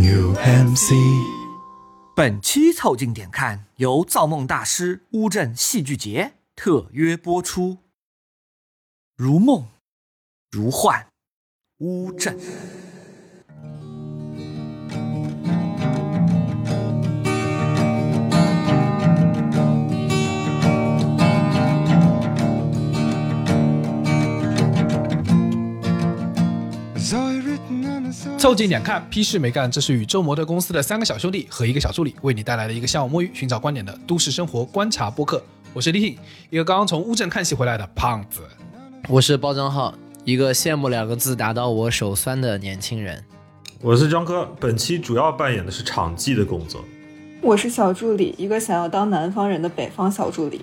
New MC，。本期凑近点看由造梦大师乌镇戏剧节特约播出。如梦，如幻，乌镇。凑近点看，屁事没干。这是宇宙模特公司的三个小兄弟和一个小助理为你带来的一个向往摸鱼、寻找观点的都市生活观察播客。我是李挺，一个刚刚从乌镇看戏回来的胖子。我是包账号，一个羡慕两个字打到我手酸的年轻人。我是张科，本期主要扮演的是场记的工作。我是小助理，一个想要当南方人的北方小助理。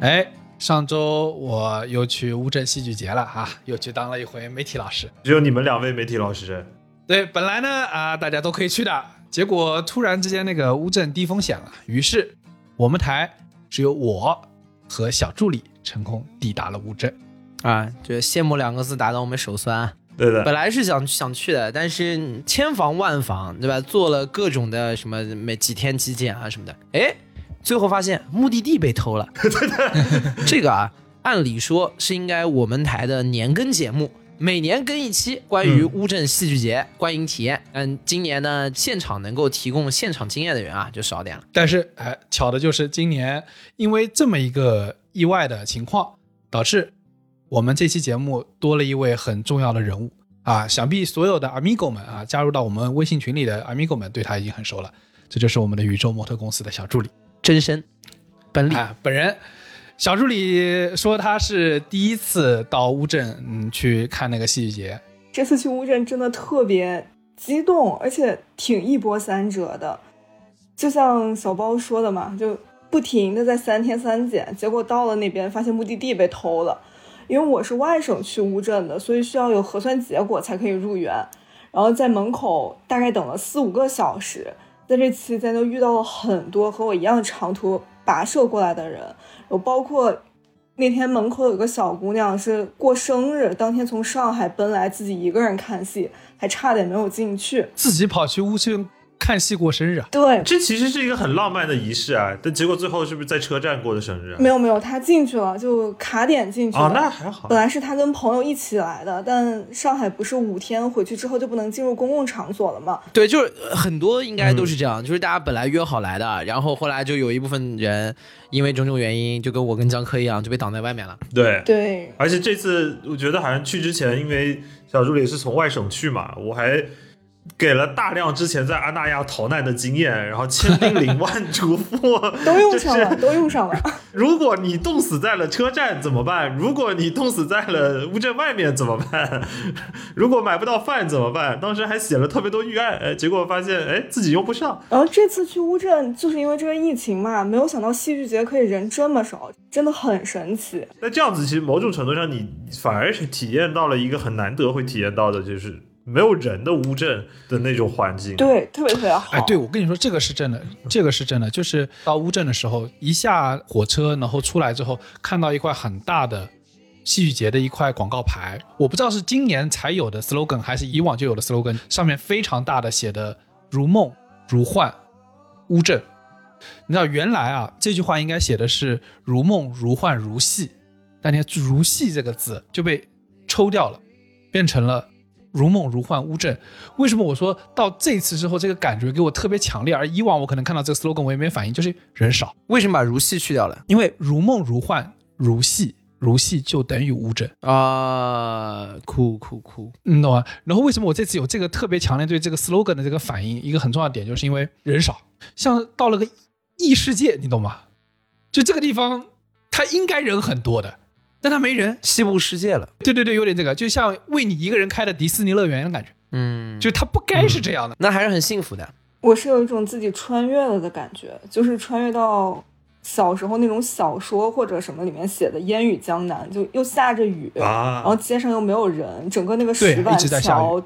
哎，上周我又去乌镇戏剧节了哈、又去当了一回媒体老师。只有你们两位媒体老师，对，本来呢啊、大家都可以去的，结果突然之间那个乌镇低风险了，于是我们台只有我和小助理成功抵达了乌镇。啊，就羡慕两个字打到我们手酸啊。对的本，来是想想去的，但是千防万防，对吧？做了各种的什么每几天体检啊什么的，哎，最后发现目的地被偷了。这个啊，按理说是应该我们台的年更节目，每年更一期关于乌镇戏剧节观影体验。嗯，今年呢，现场能够提供现场经验的人啊，就少点了。但是哎，巧的就是今年因为这么一个意外的情况，导致我们这期节目多了一位很重要的人物啊！想必所有的 Amigo 们啊，加入到我们微信群里的 Amigo 们对他已经很熟了。这就是我们的宇宙模特公司的小助理真身，本里。啊，本人。小助理说他是第一次到乌镇，嗯，去看那个戏剧节，这次去乌镇真的特别激动，而且挺一波三折的。就像小包说的嘛，就不停的在三天三检，结果到了那边发现目的地被偷了。因为我是外省去乌镇的，所以需要有核酸结果才可以入园。然后在门口大概等了四五个小时，在这期间就遇到了很多和我一样长途跋涉过来的人，有包括那天门口有个小姑娘是过生日，当天从上海奔来，自己一个人看戏，还差点没有进去。自己跑去乌镇看戏过生日啊！对，这其实是一个很浪漫的仪式啊，但结果最后是不是在车站过的生日啊？没有没有，他进去了，就卡点进去那还好本。来是他跟朋友一起来的，但上海不是五天回去之后就不能进入公共场所了吗？对，就是呃很多应该都是这样，就是大家本来约好来的，然后后来就有一部分人因为种种原因，就跟我跟江科一样，就被挡在外面了。对，对，而且这次我觉得好像去之前，因为小助理是从外省去嘛，我还给了大量之前在阿那亚逃难的经验，然后千叮咛万嘱咐，都用上了，就是都用上了。如果你冻死在了车站怎么办？如果你冻死在了乌镇外面怎么办？如果买不到饭怎么办？当时还写了特别多预案，哎，结果发现哎自己用不上。然后这次去乌镇，就是因为这个疫情嘛，没有想到戏剧节可以人这么少，真的很神奇。那这样子，其实某种程度上，你反而是体验到了一个很难得会体验到的，就是没有人的乌镇的那种环境。对，特别特别好。哎，对，我跟你说，这个是真的，这个是真的。就是到乌镇的时候，一下火车，然后出来之后，看到一块很大的戏剧节的一块广告牌，我不知道是今年才有的 slogan，还是以往就有的 slogan，上面非常大的写的“如梦如幻，乌镇”。你知道原来啊，这句话应该写的是“如梦如幻如戏”，但你看“如戏”这个字就被抽掉了，变成了如梦如幻乌镇。为什么我说到这次之后，这个感觉给我特别强烈？而以往我可能看到这个 slogan 我也没反应，就是人少，为什么把如戏去掉了？因为如梦如幻如戏，如戏就等于乌镇，啊、酷酷酷！你懂吗？然后为什么我这次有这个特别强烈对这个 slogan 的这个反应？一个很重要的点就是因为人少，像到了个异世界，你懂吗？就这个地方。他应该人很多的，但他没人。西部世界了。对对对，有点这个，就像为你一个人开的迪士尼乐园的感觉，嗯，就他不该是这样的。那还是很幸福的。我是有一种自己穿越了的感觉，就是穿越到小时候那种小说或者什么里面写的烟雨江南，就又下着雨，啊然后街上又没有人，整个那个对石板一直在下雨桥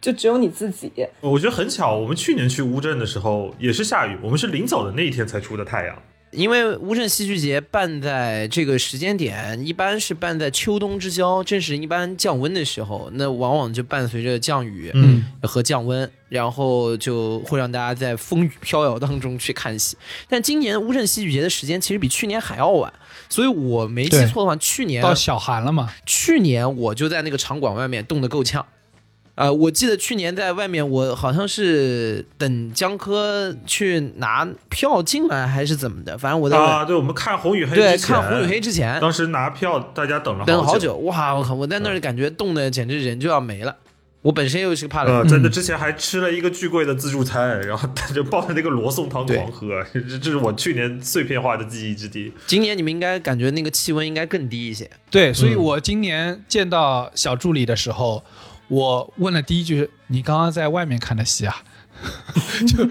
就只有你自己。我觉得很巧，我们去年去乌镇的时候也是下雨，我们是临走的那一天才出的太阳。因为乌镇戏剧节办在这个时间点，一般是办在秋冬之交，正是一般降温的时候，那往往就伴随着降雨嗯和降温，然后就会让大家在风雨飘摇当中去看戏。但今年乌镇戏剧节的时间其实比去年还要晚，所以我没记错的话，去年到小寒了嘛，去年我就在那个场馆外面冻得够呛。呃，我记得去年在外面，我好像是等江科去拿票进来还是怎么的，反正我在、啊，对，我们看红与黑对之前看红与黑之前当时拿票大家等了等了好好久，哇，我靠，我在那儿感觉冻的简直人就要没了。我本身又是个怕冷，呃，在那之前还吃了一个巨贵的自助餐，然后带着抱着那个罗宋汤狂喝，这这是我去年碎片化的记忆之地。今年你们应该感觉那个气温应该更低一些。对，所以嗯我今年见到小助理的时候，我问了第一句：“你刚刚在外面看的戏啊？” 就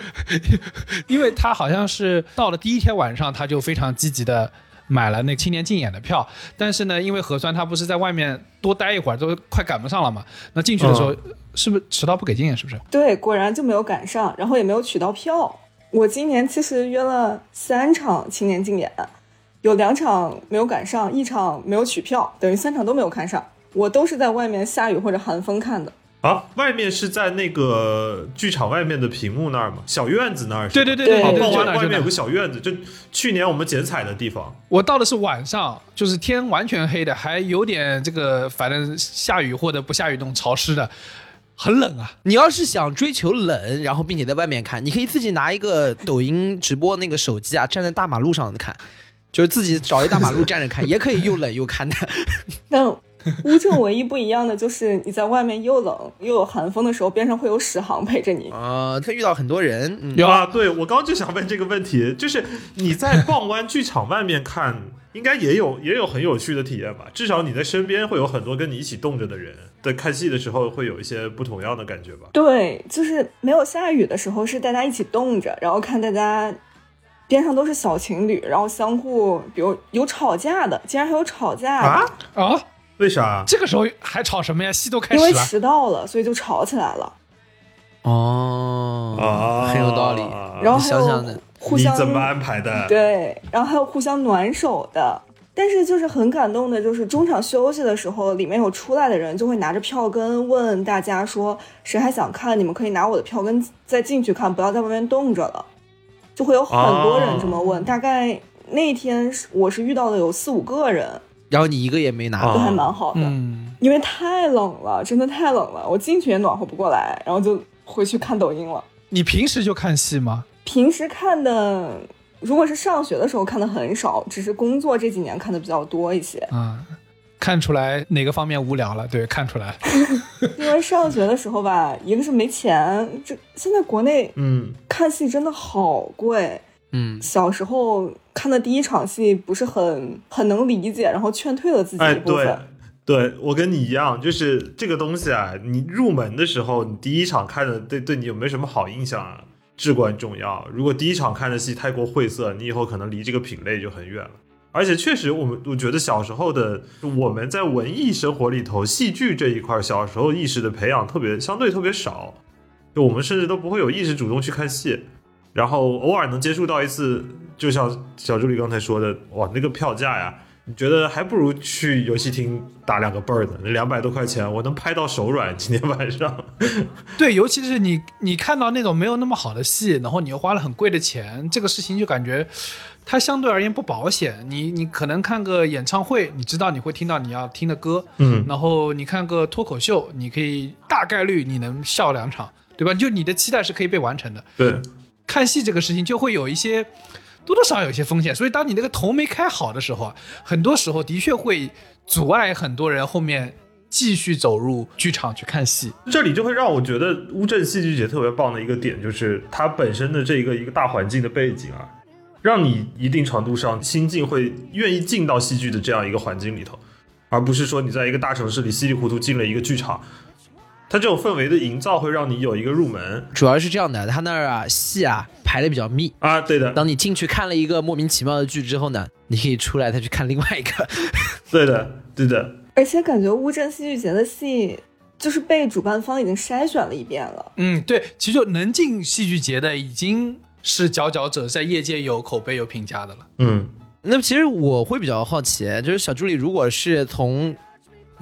因为他好像是到了第一天晚上，他就非常积极的买了那青年竞演的票，但是呢，因为核酸他不是在外面多待一会儿，都快赶不上了嘛。那进去的时候，是不是迟到不给进？是不是？对，果然就没有赶上，然后也没有取到票。我今年其实约了三场青年竞演，有两场没有赶上，一场没有取票，等于三场都没有看上。我都是在外面下雨或者寒风看的。啊，外面是在那个剧场外面的屏幕那儿吗？小院子那儿？对对对对哦，对，傍就外面有个。小院子，就去年我们剪彩的地方。我到的是晚上，就是天完全黑的，还有点这个，反正下雨或者不下雨那种潮湿的，很冷啊。你要是想追求冷，然后并且在外面看，你可以自己拿一个抖音直播那个手机啊，站在大马路上看，就是自己找一大马路站着看，也可以又冷又看的。但 乌镇唯一不一样的就是你在外面又冷又有寒风的时候，边上会有史航陪着你。啊，他遇到很多人，嗯，有啊，对我刚刚就想问这个问题，就是你在傍湾剧场外面看，应该也有也有很有趣的体验吧？至少你在身边会有很多跟你一起动着的人，在看戏的时候会有一些不同样的感觉吧？对，就是没有下雨的时候，是大家一起冻着，然后看大家边上都是小情侣，然后相互，比如有吵架的，竟然还有吵架的，啊？啊，为啥？这个时候还吵什么呀？戏都开始因为。迟到了，所以就吵起来了。哦，啊，很有道理。然后还有想想呢你互相怎么安排的？对，然后还有互相暖手的。但是就是很感动的，就是中场休息的时候，里面有出来的人就会拿着票根问大家说，谁还想看？你们可以拿我的票根再进去看，不要在外面冻着了。就会有很多人这么问，大概那天是我是遇到的有四五个人，然后你一个也没拿啊都还蛮好的。嗯，因为太冷了，真的太冷了，我进去也暖和不过来，然后就回去看抖音了。你平时就看戏吗？平时看的，如果是上学的时候看的很少，只是工作这几年看的比较多一些。啊、看出来哪个方面无聊了？对，看出来了。因为上学的时候吧，一个是没钱，这现在国内嗯，看戏真的好贵。嗯，小时候看的第一场戏不是很很能理解，然后劝退了自己哎，一部分。对，对我跟你一样，就是这个东西啊，你入门的时候，你第一场看的对对你有没有什么好印象啊，至关重要。如果第一场看的戏太过晦涩，你以后可能离这个品类就很远了。而且确实，我们我觉得小时候的我们在文艺生活里头，戏剧这一块，小时候意识的培养特别相对特别少，就我们甚至都不会有意识主动去看戏，然后偶尔能接触到一次，就像小助理刚才说的，哇，那个票价呀，你觉得还不如去游戏厅打两个倍儿呢，那两百多块钱我能拍到手软，今天晚上。对，尤其是你你看到那种没有那么好的戏，然后你又花了很贵的钱，这个事情就感觉它相对而言不保险。你你可能看个演唱会，你知道你会听到你要听的歌，嗯然后你看个脱口秀，你可以大概率你能笑两场，对吧？就你的期待是可以被完成的。对，看戏这个事情就会有一些多多少少有些风险，所以当你那个头没开好的时候啊，很多时候的确会阻碍很多人后面继续走入剧场去看戏。这里就会让我觉得乌镇戏剧节特别棒的一个点，就是它本身的这个一个大环境的背景啊，让你一定程度上心境会愿意进到戏剧的这样一个环境里头，而不是说你在一个大城市里稀里糊涂进了一个剧场。它这种氛围的营造会让你有一个入门主要是这样的，它那儿啊戏啊排的比较密。啊，对的，当你进去看了一个莫名其妙的剧之后呢，你可以出来再去看另外一个。对的，对的，而且感觉乌镇戏剧节的戏就是被主办方已经筛选了一遍了。嗯，对，其实就能进戏剧节的已经是佼佼者，在业界有口碑、有评价的了。嗯，那么其实我会比较好奇，就是小助理如果是从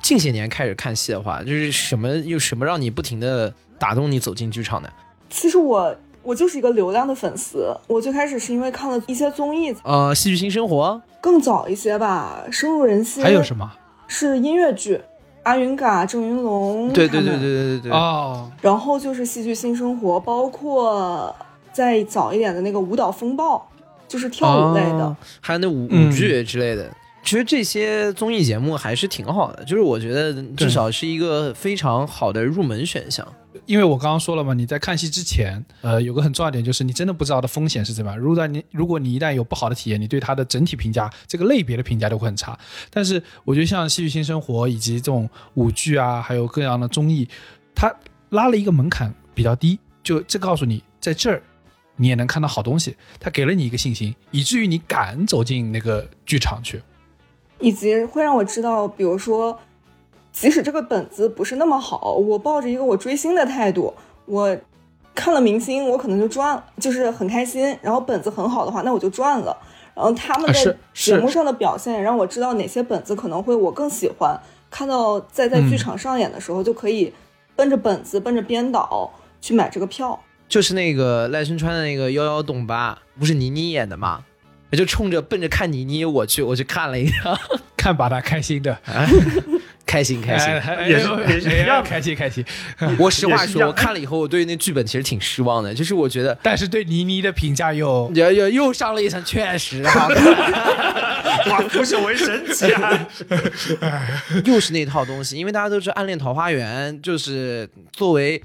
近些年开始看戏的话，就是什么又什么让你不停的打动你走进剧场的？其实我我就是一个流量的粉丝，我最开始是因为看了一些综艺，呃，戏剧新生活，更早一些吧，深入人心。还有什么？是音乐剧，阿云嘎、郑云龙，对对对对。对对对，哦，然后就是戏剧新生活，包括再早一点的那个舞蹈风暴，就是跳舞类的。哦还有那舞嗯舞剧之类的。其实这些综艺节目还是挺好的，就是我觉得至少是一个非常好的入门选项。因为我刚刚说了嘛，你在看戏之前，呃，有个很重要的点就是你真的不知道的风险是怎么样。如果你如果你一旦有不好的体验，你对它的整体评价、这个类别的评价都会很差。但是我觉得像《戏剧新生活》以及这种舞剧啊，还有各样的综艺，它拉了一个门槛比较低，就这告诉你，在这儿你也能看到好东西，它给了你一个信心，以至于你敢走进那个剧场去。以及会让我知道，比如说，即使这个本子不是那么好，我抱着一个我追星的态度，我看了明星，我可能就赚了，就是很开心。然后本子很好的话，那我就赚了。然后他们在节目上的表现，也让我知道哪些本子可能会我更喜欢。看到在在剧场上演的时候，就可以奔着本子、奔着编导去买这个票。就是那个赖声川的那个幺幺洞八，不是倪妮演的吗？我就冲着奔着看倪妮我去，我去看了一场，看把她开心的，开心开心。哎也是也是一样的开心开心。我实话说，我看了以后，我对那剧本其实挺失望的，就是我觉得但是对倪妮的评价又又又又上了一层，确实好看，哇，不是为神奇啊！又是那套东西。因为大家都知道，《暗恋桃花源》就是作为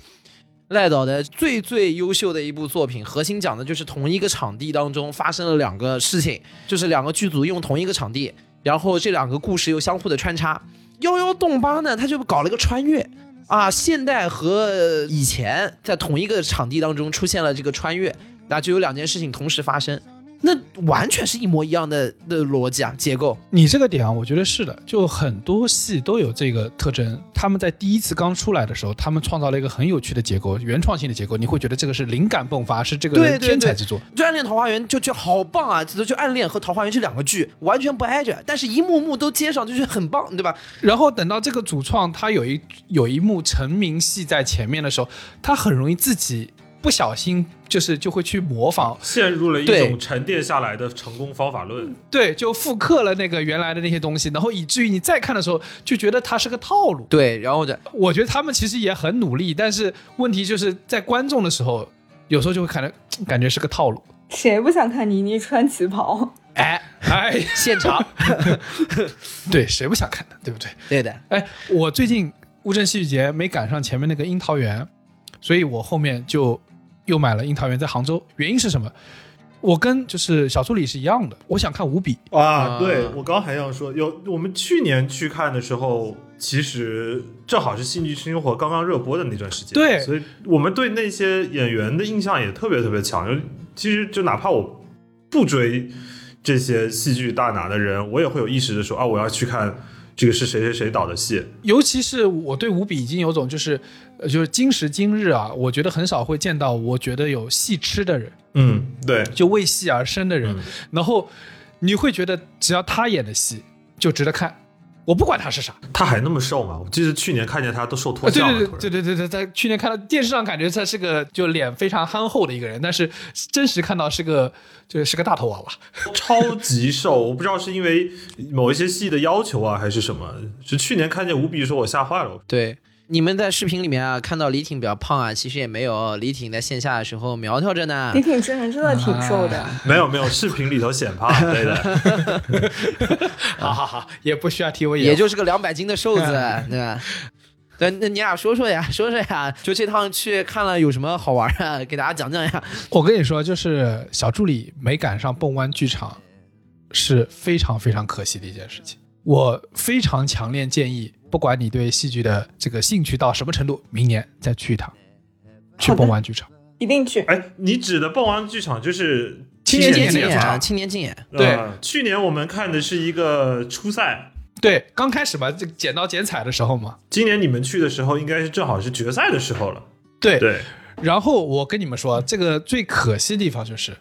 赖导的最最优秀的一部作品，核心讲的就是同一个场地当中发生了两个事情，就是两个剧组用同一个场地，然后这两个故事又相互的穿插。幺幺洞八呢，他就搞了个穿越。啊，现代和以前在同一个场地当中出现了这个穿越，那就有两件事情同时发生，那完全是一模一样的的逻辑啊，结构。你这个点啊，我觉得是的，就很多戏都有这个特征。他们在第一次刚出来的时候，他们创造了一个很有趣的结构，原创性的结构，你会觉得这个是灵感迸发，是这个天才之作。就《暗恋桃花源》就就好棒啊！就就《暗恋》和《桃花源》这两个剧完全不挨着，但是一幕幕都接上，就是很棒，对吧？然后等到这个主创他有一有一幕成名戏在前面的时候，他很容易自己不小心就是就会去模仿，陷入了一种沉淀下来的成功方法论。对，就复刻了那个原来的那些东西，然后以至于你再看的时候就觉得它是个套路。对，然后就我觉得他们其实也很努力，但是问题就是在观众的时候，有时候就会看着 感觉是个套路。谁不想看倪妮穿旗袍？哎，哎，现场，对，谁不想看呢？对不对？对的，哎，我最近乌镇戏剧节没赶上前面那个樱桃园，所以我后面就又买了樱桃园在杭州。原因是什么？我跟就是小助理是一样的，我想看五笔。啊啊，对我刚还想说，有我们去年去看的时候，其实正好是《戏剧新生活》刚刚热播的那段时间，对所以我们对那些演员的印象也特别特别强。就其实就哪怕我不追这些戏剧大拿的人，我也会有意识的说啊，我要去看这个是谁谁谁导的戏。尤其是我对五笔已经有种就是，呃就是今时今日啊，我觉得很少会见到我觉得有戏吃的人，嗯，对，就为戏而生的人。嗯然后你会觉得只要他演的戏就值得看，我不管他是啥。他还那么瘦吗？我记得去年看见他都瘦脱了。对对对对对对，在去年看到电视上感觉他是个就脸非常憨厚的一个人，但是真实看到是个就是个大头娃娃。超级瘦，我不知道是因为某一些戏的要求啊，还是什么。就去年看见吴比说，我吓坏了。对。你们在视频里面啊看到李挺比较胖啊，其实也没有，李挺在线下的时候苗条着呢李。挺真人真的挺瘦的，没有没有，视频里头显胖，对的。好好好，也不需要替我演，也就是个两百斤的瘦子，对吧？对，那你俩说说呀，说说呀，就这趟去看了有什么好玩啊？给大家讲讲呀。我跟你说，就是小助理没赶上蹦湾剧场，是非常非常可惜的一件事情。我非常强烈建议，不管你对戏剧的这个兴趣到什么程度，明年再去一趟，去蹦玩剧场。一定去。哎，你指的蹦玩剧场就是青年青年竞演啊，青年竞演，对呃去年我们看的是一个初赛，对，刚开始嘛，这剪刀剪彩的时候嘛，今年你们去的时候应该是正好是决赛的时候了。对。对，然后我跟你们说，这个最可惜的地方就是，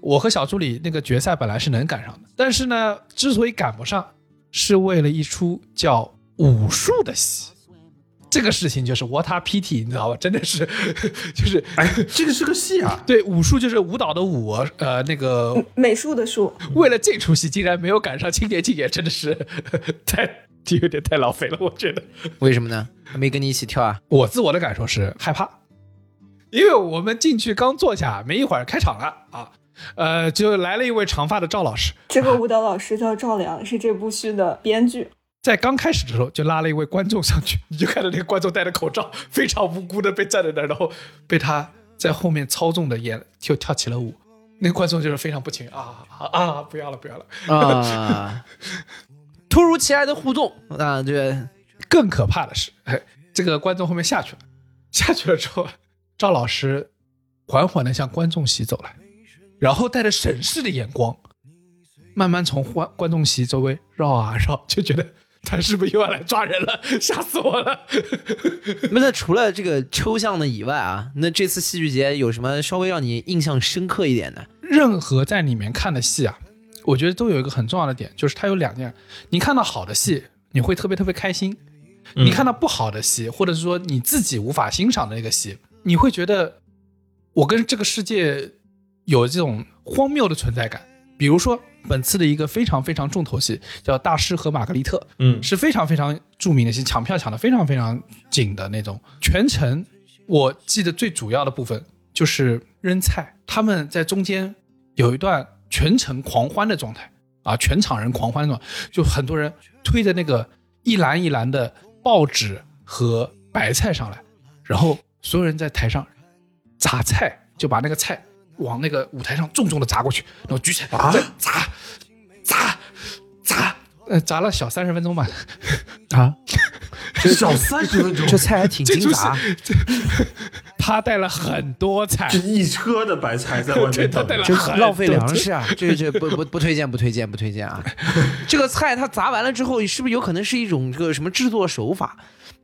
我和小助理那个决赛本来是能赶上的，但是呢，之所以赶不上，是为了一出叫武术的戏。这个事情就是 what a pity，你知道吧？真的是，就是哎，这个是个戏啊。对武术就是舞蹈的舞，呃，那个美术的术，为了这出戏竟然没有赶上青年竞演，真的是 太有点太浪费了，我觉得。为什么呢？还没跟你一起跳啊？我自我的感受是害怕，因为我们进去刚坐下没一会儿开场了啊，呃，就来了一位长发的赵老师，这个舞蹈老师叫赵良，是这部剧的编剧。在刚开始的时候就拉了一位观众上去，你就看到那个观众戴着口罩，非常无辜的被站在那儿，然后被他在后面操纵的演就跳起了舞，那个观众就是非常不情愿啊啊啊！不要了不要了，啊，突如其来的互动啊，对，更可怕的是，哎，这个观众后面下去了，下去了之后，赵老师缓缓的向观众席走来，然后带着审视的眼光，慢慢从观观众席周围绕啊绕，就觉得他是不是又要来抓人了？吓死我了！那 那除了这个抽象的以外啊，那这次戏剧节有什么稍微让你印象深刻一点的？任何在里面看的戏啊，我觉得都有一个很重要的点，就是它有两件：你看到好的戏，你会特别特别开心；你看到不好的戏，或者是说你自己无法欣赏的那个戏，你会觉得我跟这个世界有这种荒谬的存在感。比如说本次的一个非常非常重头戏叫《大师和玛格丽特》，嗯，是非常非常著名的戏，抢票抢的非常非常紧的那种。全程我记得最主要的部分就是扔菜，他们在中间有一段全程狂欢的状态啊，全场人狂欢的状态，就很多人推着那个一篮一篮的报纸和白菜上来，然后所有人在台上砸菜，就把那个菜往那个舞台上重重的砸过去，然后举起来、再砸砸砸，呃，砸了小三十分钟吧。啊，小三十分钟，这菜还挺精杂，他带了很多菜这，一车的白菜在外对面等着。他带了很浪费粮食啊！这这不不不推荐，不推荐，不推荐啊！这个菜它砸完了之后，是不是有可能是一种这个什么制作手法？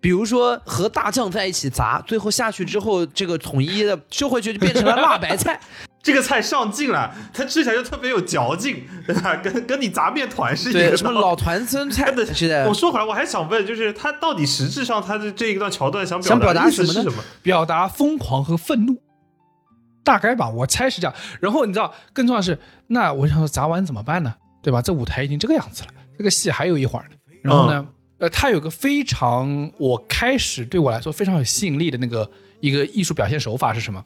比如说和大酱在一起砸，最后下去之后，这个统一的收回去就变成了辣白菜。这个菜上劲了，它吃起来就特别有嚼劲，对吧？跟跟你砸面团是一，个什么老团酸菜 真的是的我，说回来，我还想问，就是他到底实质上他的这一段桥段想想表达什么呢？表达疯狂和愤怒，大概吧，我猜是这样。然后你知道，更重要的是，那我想说砸完怎么办呢？对吧？这舞台已经这个样子了，这个戏还有一会儿呢。然后呢，呃，他有个非常我开始对我来说非常有吸引力的那个一个艺术表现手法是什么？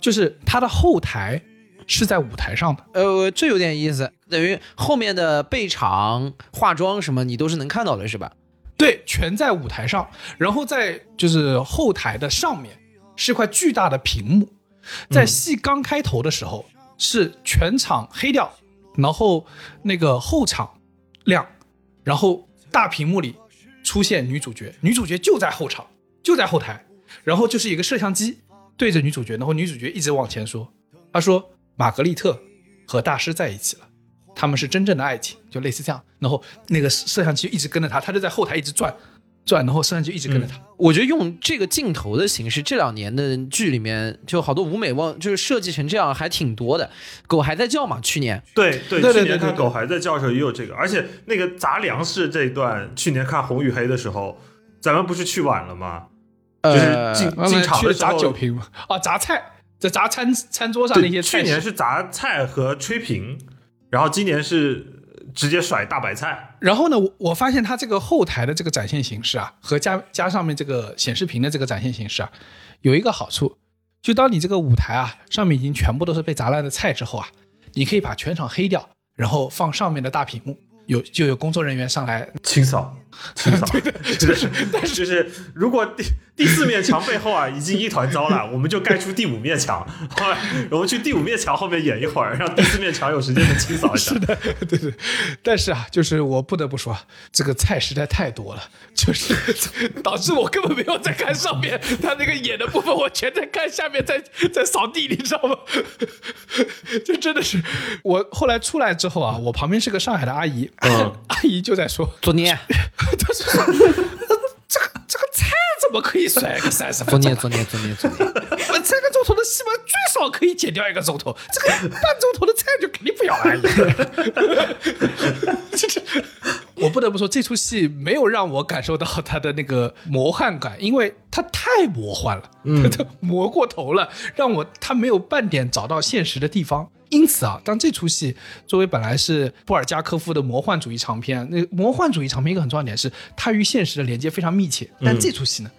就是他的后台是在舞台上的。呃，这有点意思，等于后面的备场、化妆什么你都是能看到的，是吧？对，全在舞台上，然后在就是后台的上面是一块巨大的屏幕，在戏刚开头的时候、是全场黑掉，然后那个后场亮，然后大屏幕里出现女主角，女主角就在后场，就在后台，然后就是一个摄像机对着女主角，然后女主角一直往前说，她说玛格丽特和大师在一起了。他们是真正的爱情，就类似这样。然后那个摄像机一直跟着她，她就在后台一直转转，然后摄像就一直跟着他。我觉得用这个镜头的形式，这两年的剧里面就好多舞美忘，就是设计成这样还挺多的。狗还在叫嘛？去年对对，对对去年对对看狗还在叫的时候也有这个，而且那个砸粮食这一段，去年看红与黑的时候，咱们不是去晚了吗？就是呃进慢慢去了砸进场的时候，酒瓶嘛，啊，砸菜，在砸餐餐桌上那些，菜。去年是砸菜和吹瓶，然后今年是直接甩大白菜。然后呢，我我发现它这个后台的这个展现形式啊，和加加上面这个显示屏的这个展现形式啊，有一个好处，就当你这个舞台啊上面已经全部都是被砸烂的菜之后啊，你可以把全场黑掉，然后放上面的大屏幕，有就有工作人员上来清扫，清扫，就是就是如果第第四面墙背后啊已经一团糟了，我们就盖出第五面墙，后 来我们去第五面墙后面演一会儿，让第四面墙有时间的清扫一下。是的，对对。但是啊，就是我不得不说，这个菜实在太多了，就是导致我根本没有在看上面他那个演的部分，我全在看下面，在在扫地，你知道吗？就真的是我后来出来之后啊，我旁边是个上海的阿姨，嗯阿姨就在说，作孽，她是说这个这个菜怎么可以甩 个三十分钟作孽，？作孽，作孽，作孽。我这个钟头的戏嘛，最少可以减掉一个钟头，这个半钟头的菜就肯定不要了。我不得不说，这出戏没有让我感受到它的那个魔幻感，因为它太魔幻了，它魔过头了，让我它没有半点找到现实的地方。因此啊，当这出戏作为本来是布尔加科夫的魔幻主义长片，那魔幻主义长片一个很重要的点是，它与现实的连接非常密切。但这出戏呢，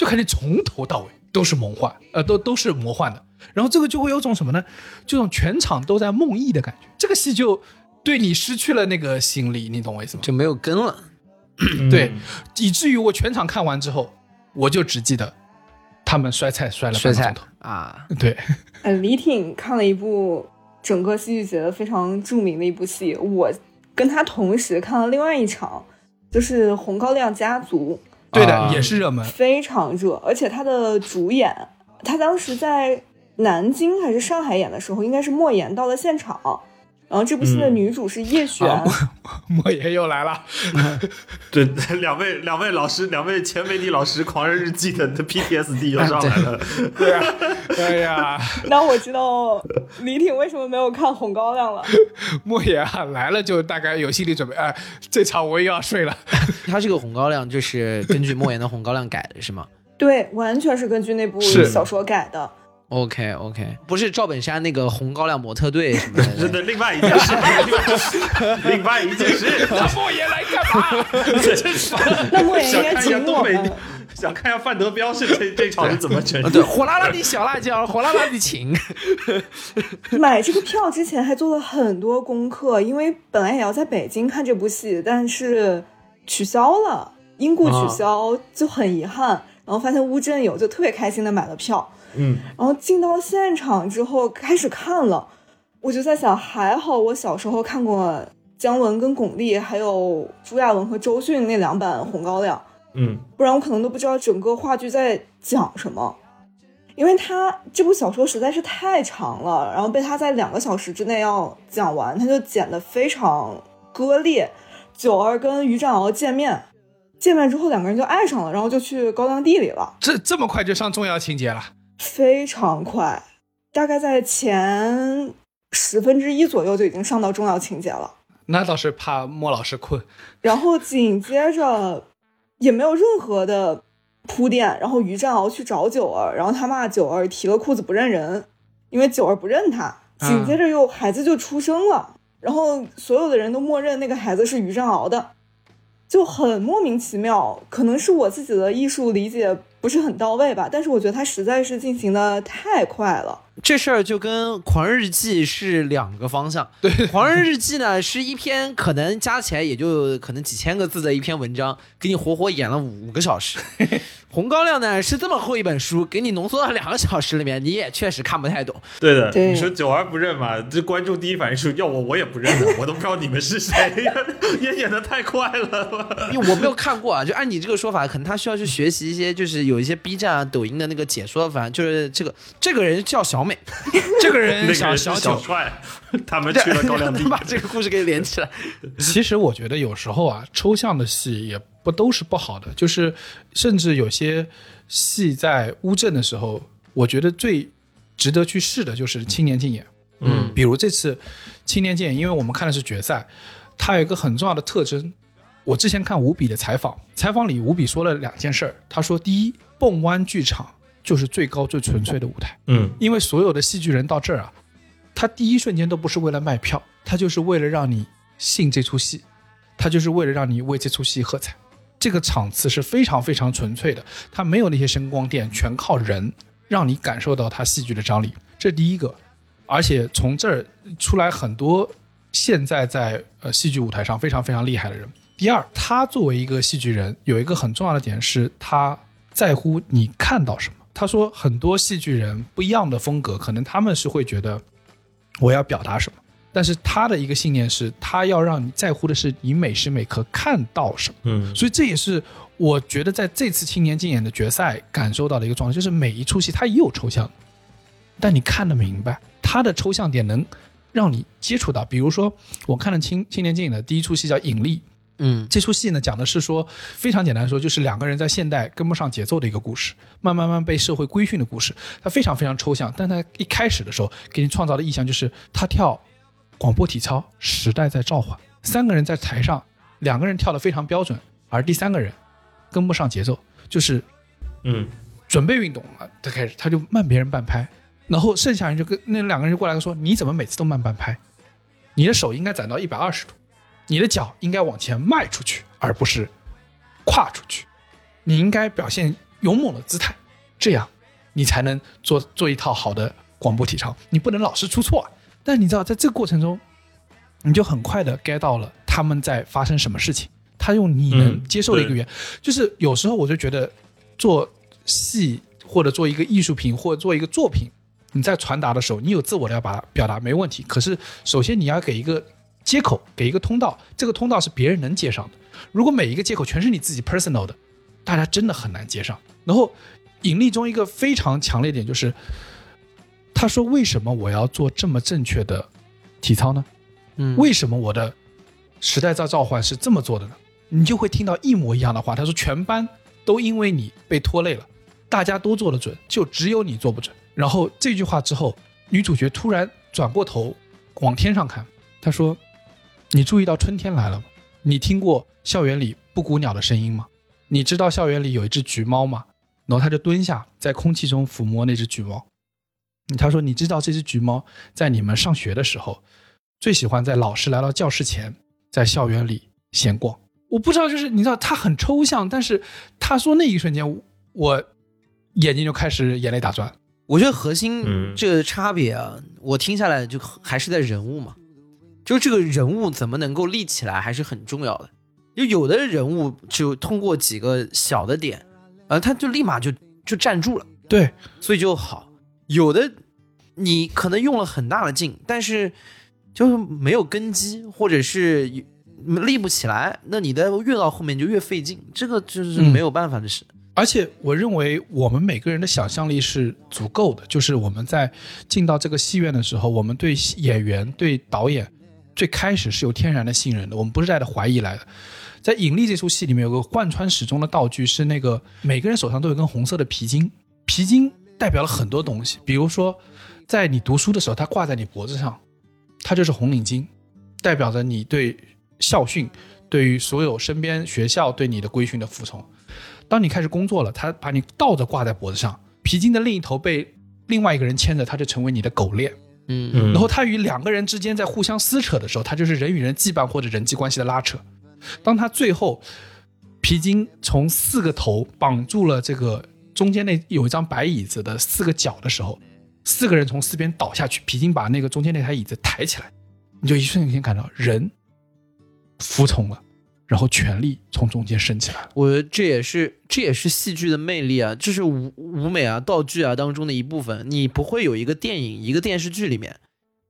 就感觉从头到尾都是梦幻，呃，都都是魔幻的。然后这个就会有种什么呢？这种全场都在梦呓的感觉。这个戏就对你失去了那个心理，你懂我意思吗？就没有根了。对，以至于我全场看完之后，我就只记得他们摔菜摔了摔菜半个钟头。啊，对，呃，李挺看了一部整个戏剧节非常著名的一部戏，我跟他同时看了另外一场，就是《红高粱家族对的，啊也是热门》，。非常热，而且他的主演，他当时在南京还是上海演的时候，应该是莫言到了现场。然后这部戏的嗯女主是叶璇，啊莫言又来了，对，两位两位老师，两位前媒体老师，《狂人日记》的的 PTSD 又上来了。对啊，对呀，那我知道李挺为什么没有看《红高粱》了。莫言啊来了就大概有心理准备，哎，这场我又要睡了。它这个红高粱就是根据莫言的红高粱改的，是吗对，完全是根据那部小说改的。？OK OK，不是赵本山那个红高粱模特队什么的。是的，另外一件事，另外一件事，那莫言来干嘛？那莫言应想看一下该请东北我们。，想看一下范德彪是这这场是怎么诠释啊对，火辣辣的小辣椒，火辣辣的情。买这个票之前还做了很多功课，因为本来也要在北京看这部戏，但是取消了，因故取消，就很遗憾。然后发现乌镇有，就特别开心的买了票。嗯，然后进到现场之后开始看了，我就在想，还好我小时候看过姜文跟巩俐，还有朱亚文和周迅那两版《红高粱》。嗯不然我可能都不知道整个话剧在讲什么。因为他这部小说实在是太长了，然后被他在两个小时之内要讲完，他就剪得非常割裂。九儿跟于占鳌见面，见面之后两个人就爱上了，然后就去高粱地里了，这这么快就上重要情节了？非常快，大概在前十分之一左右就已经上到重要情节了。那倒是怕莫老师困。然后紧接着也没有任何的铺垫，然后于占鳌去找九儿，然后他骂九儿提了裤子不认人，因为九儿不认他。紧接着又孩子就出生了，然后所有的人都默认那个孩子是于占鳌的，就很莫名其妙。可能是我自己的艺术理解不是很到位吧，但是我觉得他实在是进行的太快了。这事儿就跟《狂人日记》是两个方向。对，《狂人日记》呢是一篇可能加起来也就可能几千个字的一篇文章，给你活活演了五个小时。红高粱呢是这么厚一本书，给你浓缩到两个小时里面，你也确实看不太懂。对的，对你说九儿不认嘛？这观众第一反应是要我我也不认的，我都不知道你们是谁，也演的太快了。因为我没有看过啊，就按你这个说法，可能他需要去学习一些，就是有一些 B 站啊、抖音的那个解说，反正就是这个这个人叫小美，这个人小个小九，小帅，他们 去了高粱地能。把这个故事给连起来。其实我觉得有时候啊，抽象的戏也不都是不好的，就是甚至有些戏在乌镇的时候，我觉得最值得去试的就是青年竞演。嗯比如这次青年竞演，因为我们看的是决赛，它有一个很重要的特征。我之前看吴比的采访，采访里吴比说了两件事儿。他说，第一，蹦湾剧场就是最高最纯粹的舞台，嗯因为所有的戏剧人到这儿啊，他第一瞬间都不是为了卖票，他就是为了让你信这出戏，他就是为了让你为这出戏喝彩。这个场次是非常非常纯粹的，它没有那些声光电，全靠人，让你感受到它戏剧的张力。这是第一个，而且从这儿出来很多现在在呃戏剧舞台上非常非常厉害的人。第二，他作为一个戏剧人，有一个很重要的点是，他在乎你看到什么。他说，很多戏剧人不一样的风格，可能他们是会觉得我要表达什么，但是他的一个信念是，他要让你在乎的是你每时每刻看到什么。嗯所以这也是我觉得在这次青年竞演的决赛感受到的一个状态，就是每一出戏它也有抽象，但你看得明白，它的抽象点能让你接触到。比如说，我看了青青年竞演的第一出戏叫《引力》，嗯这出戏呢讲的是说，非常简单说，就是两个人在现代跟不上节奏的一个故事，慢慢慢被社会规训的故事。它非常非常抽象，但它一开始的时候给你创造的意象就是他跳广播体操，时代在召唤，三个人在台上，两个人跳得非常标准，而第三个人跟不上节奏，就是嗯准备运动啊，他开始他就慢别人半拍，然后剩下人就跟那两个人就过来说：“你怎么每次都慢半拍？你的手应该攒到一百二十度，你的脚应该往前迈出去，而不是跨出去。你应该表现勇猛的姿态，这样你才能做做一套好的广播体操。你不能老是出错啊。但你知道，在这个过程中，你就很快的 get 到了他们在发生什么事情。他用你能嗯接受的一个语言，就是有时候我就觉得做戏或者做一个艺术品或者做一个作品，你在传达的时候，你有自我的要把它表达没问题。可是首先你要给一个接口，给一个通道，这个通道是别人能接上的。如果每一个接口全是你自己 personal 的，大家真的很难接上。然后引力中一个非常强烈点就是，他说为什么我要做这么正确的体操呢？嗯为什么我的时代在召唤是这么做的呢？你就会听到一模一样的话。他说全班都因为你被拖累了，大家都做得准，就只有你做不准。然后这句话之后，女主角突然转过头往天上看，她说：“你注意到春天来了吗？你听过校园里布谷鸟的声音吗？你知道校园里有一只橘猫吗？”然后她就蹲下，在空气中抚摸那只橘猫。她说：“你知道这只橘猫在你们上学的时候，最喜欢在老师来到教室前，在校园里闲逛。我不知道，就是你知道，它很抽象，但是他说那一瞬间，我眼睛就开始眼泪打转。我觉得核心嗯这个差别啊，我听下来就还是在人物嘛，就是这个人物怎么能够立起来还是很重要的。就有的人物就通过几个小的点，呃，他就立马就就站住了，对，所以就好。有的你可能用了很大的劲，但是 就是没有根基，或者是立不起来，那你的越到后面就越费劲，这个就是没有办法的事。而且我认为我们每个人的想象力是足够的，就是我们在进到这个戏院的时候，我们对演员、对导演最开始是有天然的信任的，我们不是带着怀疑来的。在《引力》这出戏里面，有个贯穿始终的道具是那个每个人手上都有根红色的皮筋，皮筋代表了很多东西，比如说在你读书的时候，它挂在你脖子上，它就是红领巾，代表着你对校训、对于所有身边学校对你的规训的服从。当你开始工作了，它把你倒着挂在脖子上，皮筋的另一头被另外一个人牵着，它就成为你的狗链。嗯嗯，然后它与两个人之间在互相撕扯的时候，它就是人与人羁绊或者人际关系的拉扯。当它最后皮筋从四个头绑住了这个中间那有一张白椅子的四个角的时候，四个人从四边倒下去，皮筋把那个中间那台椅子抬起来，你就一瞬间感到人服从了，然后权力从中间升起来。我觉得这也是这也是戏剧的魅力啊，这是舞舞美啊、道具啊当中的一部分。你不会有一个电影、一个电视剧里面，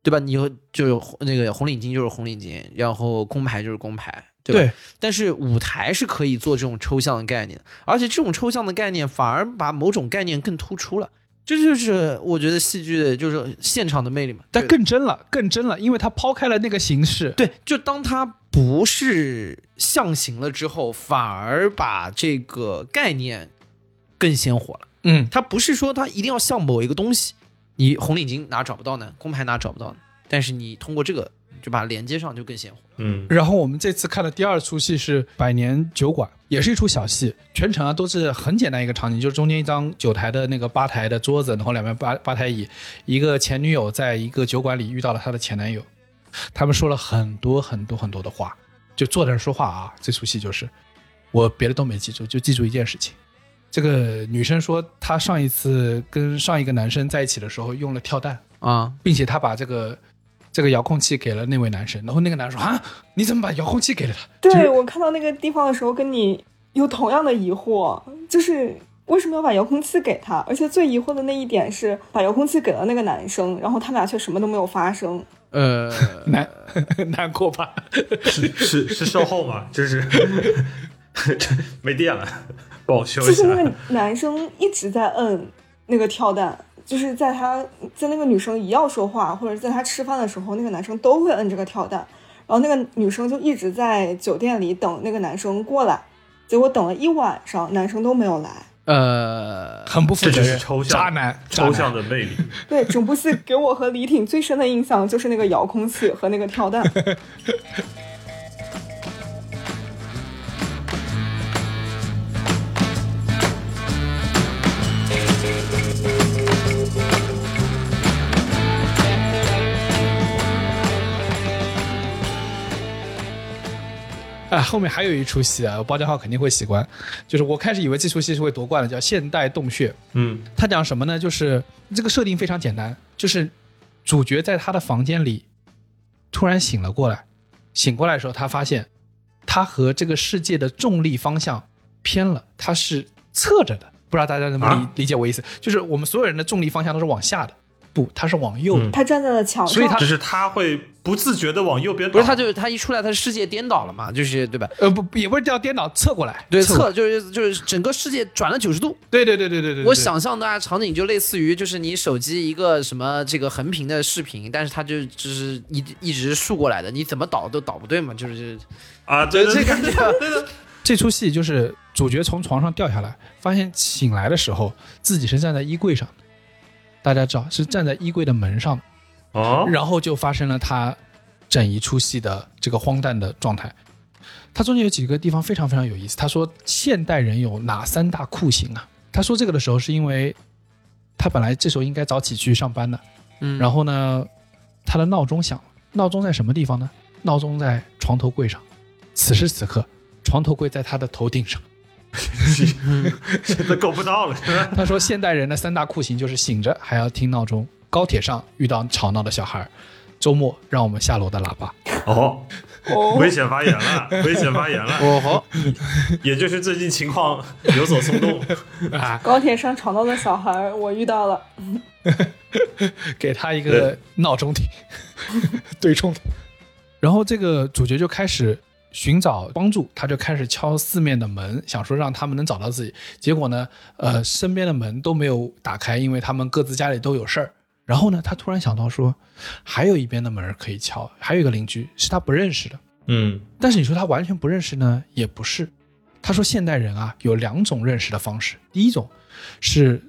对吧？你就有那个红领巾就是红领巾，然后工牌就是工牌，对吧？对但是舞台是可以做这种抽象的概念，而且这种抽象的概念反而把某种概念更突出了。这就是我觉得戏剧的就是现场的魅力嘛。但更真了，更真了，因为他抛开了那个形式。对，就当它不是象形了之后，反而把这个概念更鲜活了。嗯，它不是说它一定要像某一个东西，你红领巾哪找不到呢？工牌哪找不到呢？但是你通过这个就把它连接上，就更鲜活。嗯然后我们这次看的第二出戏是《百年酒馆》，也是一出小戏，全程啊都是很简单一个场景，就是中间一张酒台的那个吧台的桌子，然后两边吧吧台椅，一个前女友在一个酒馆里遇到了她的前男友，他们说了很多很多很多的话，就坐在那儿说话啊。这出戏就是我别的都没记住，就记住一件事情。这个女生说，她上一次跟上一个男生在一起的时候用了跳蛋，啊，并且她把这个这个遥控器给了那位男生，然后那个男生说啊，你怎么把遥控器给了他？对我看到那个地方的时候，跟你有同样的疑惑，就是为什么要把遥控器给他？而且最疑惑的那一点是，把遥控器给了那个男生，然后他们俩却什么都没有发生。呃，难 难过吧？是是是售后吗？就是 没电了，帮我修一下。就是那个男生一直在摁那个跳蛋，就是在他在那个女生一要说话，或者在他吃饭的时候，那个男生都会摁这个跳蛋，然后那个女生就一直在酒店里等那个男生过来，结果等了一晚上，男生都没有来。呃，很不负这责任，就是抽象渣男，抽象的魅力。对，整部戏给我和李挺最深的印象就是那个遥控器和那个跳蛋。啊，后面还有一出戏啊，包家浩肯定会喜欢，就是我开始以为这出戏是会夺冠的，叫《现代洞穴》。嗯，他讲什么呢？就是这个设定非常简单，就是主角在他的房间里突然醒了过来，醒过来的时候，他发现他和这个世界的重力方向偏了，他是侧着的。不知道大家能不能理、啊理解我意思？就是我们所有人的重力方向都是往下的，不，他是往右的。嗯他站在了墙上，所以他就是他会不自觉的往右边倒，不是，他就是他一出来，他世界颠倒了嘛，就是对吧？呃，不，也不是叫颠倒，侧过来，对，侧就是就是整个世界转了九十度。对对对对对对。我想象的啊场景就类似于，就是你手机一个什么这个横屏的视频，但是它就就是一一直竖过来的，你怎么倒都倒不对嘛，就是啊，对对对这感觉。这出戏就是主角从床上掉下来，发现醒来的时候自己是站在衣柜上的，大家知道是站在衣柜的门上的，哦，然后就发生了他整一出戏的这个荒诞的状态。他中间有几个地方非常非常有意思。他说现代人有哪三大酷刑啊？他说这个的时候是因为他本来这时候应该早起去上班的，嗯，然后呢，他的闹钟响了，闹钟在什么地方呢？闹钟在床头柜上。此时此刻，床头柜在他的头顶上。现在够不到了，他说，现代人的三大酷刑就是醒着还要听闹钟，高铁上遇到吵闹的小孩，周末让我们下楼的喇叭。哦，哦危险发言了，危险发言了，哦吼，也就是最近情况有所松动。啊，高铁上吵闹的小孩儿，我遇到了。给他一个闹钟听，对冲的。然后这个主角就开始寻找帮助，他就开始敲四面的门，想说让他们能找到自己。结果呢，呃，身边的门都没有打开，因为他们各自家里都有事儿。然后呢，他突然想到说，还有一边的门可以敲，还有一个邻居是他不认识的。嗯但是你说他完全不认识呢，也不是。他说现代人啊有两种认识的方式，第一种是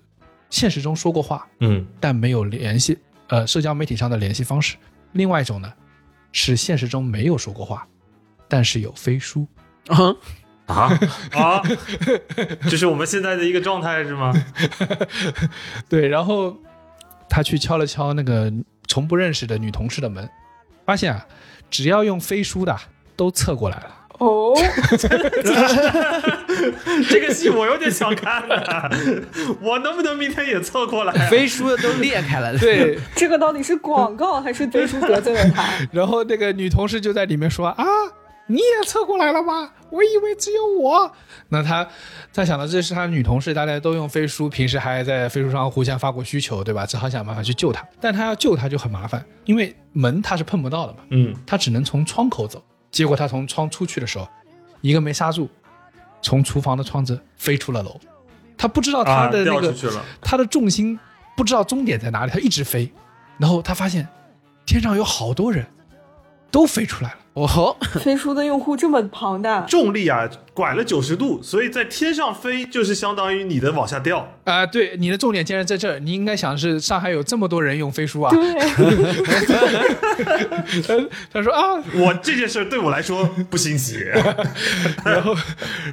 现实中说过话，嗯，但没有联系，呃，社交媒体上的联系方式。另外一种呢，是现实中没有说过话，但是有飞书。啊啊啊，这是我们现在的一个状态是吗？对，然后他去敲了敲那个从不认识的女同事的门，发现啊，只要用飞书的都侧过来了。哦，这个戏我有点想看了，我能不能明天也凑过来啊？飞书的都裂开了。对，这个到底是广告还是飞书得罪了他？然后那个女同事就在里面说啊，你也侧过来了吗？我以为只有我。那他在想到这是他女同事，大家都用飞书，平时还在飞书上互相发过需求，对吧？只好想办法去救他。但他要救他就很麻烦，因为门他是碰不到的嘛，嗯，他只能从窗口走。结果他从窗出去的时候，一个没刹住，从厨房的窗子飞出了楼。他不知道他啊，的那个。他的重心不知道终点在哪里，他一直飞，然后他发现天上有好多人都飞出来了。哦吼，飞书的用户这么庞大，重力啊，拐了九十度，所以在天上飞就是相当于你的往下掉。啊、对，你的重点竟然在这儿，你应该想是上海有这么多人用飞书啊。对，他说啊，我这件事对我来说不新奇。然后，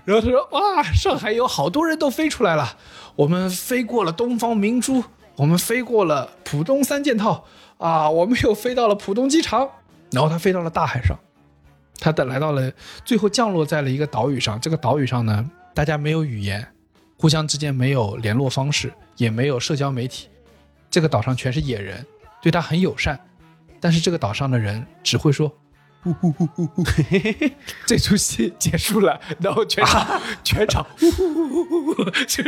然后他说哇，上海有好多人都飞出来了，我们飞过了东方明珠，我们飞过了浦东三件套啊，我们又飞到了浦东机场，然后他飞到了大海上，他的来到了最后降落在了一个岛屿上，这个岛屿上呢，大家没有语言，互相之间没有联络方式，也没有社交媒体，这个岛上全是野人，对他很友善。但是这个岛上的人只会说。呼呼呼呼呼，这出戏结束了，然后全场、全场呼呼呼呼。呼呼，就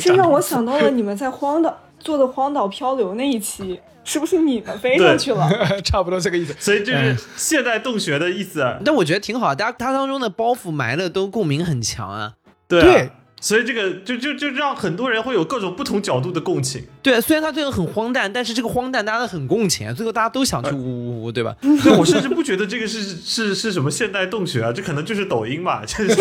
是 让我想到了你们在荒岛做的荒岛漂流那一期，是不是你们飞上去了？差不多这个意思。所以就是嗯现代洞穴的意思啊。但我觉得挺好，大家他当中的包袱埋的都共鸣很强啊。对啊对所以这个就就就让很多人会有各种不同角度的共情。对，虽然他最后很荒诞，但是这个荒诞大家都很共情，最后大家都想去呜呜呜，对吧？对我甚至不觉得这个是 是是什么现代洞穴啊，这可能就是抖音吧，就是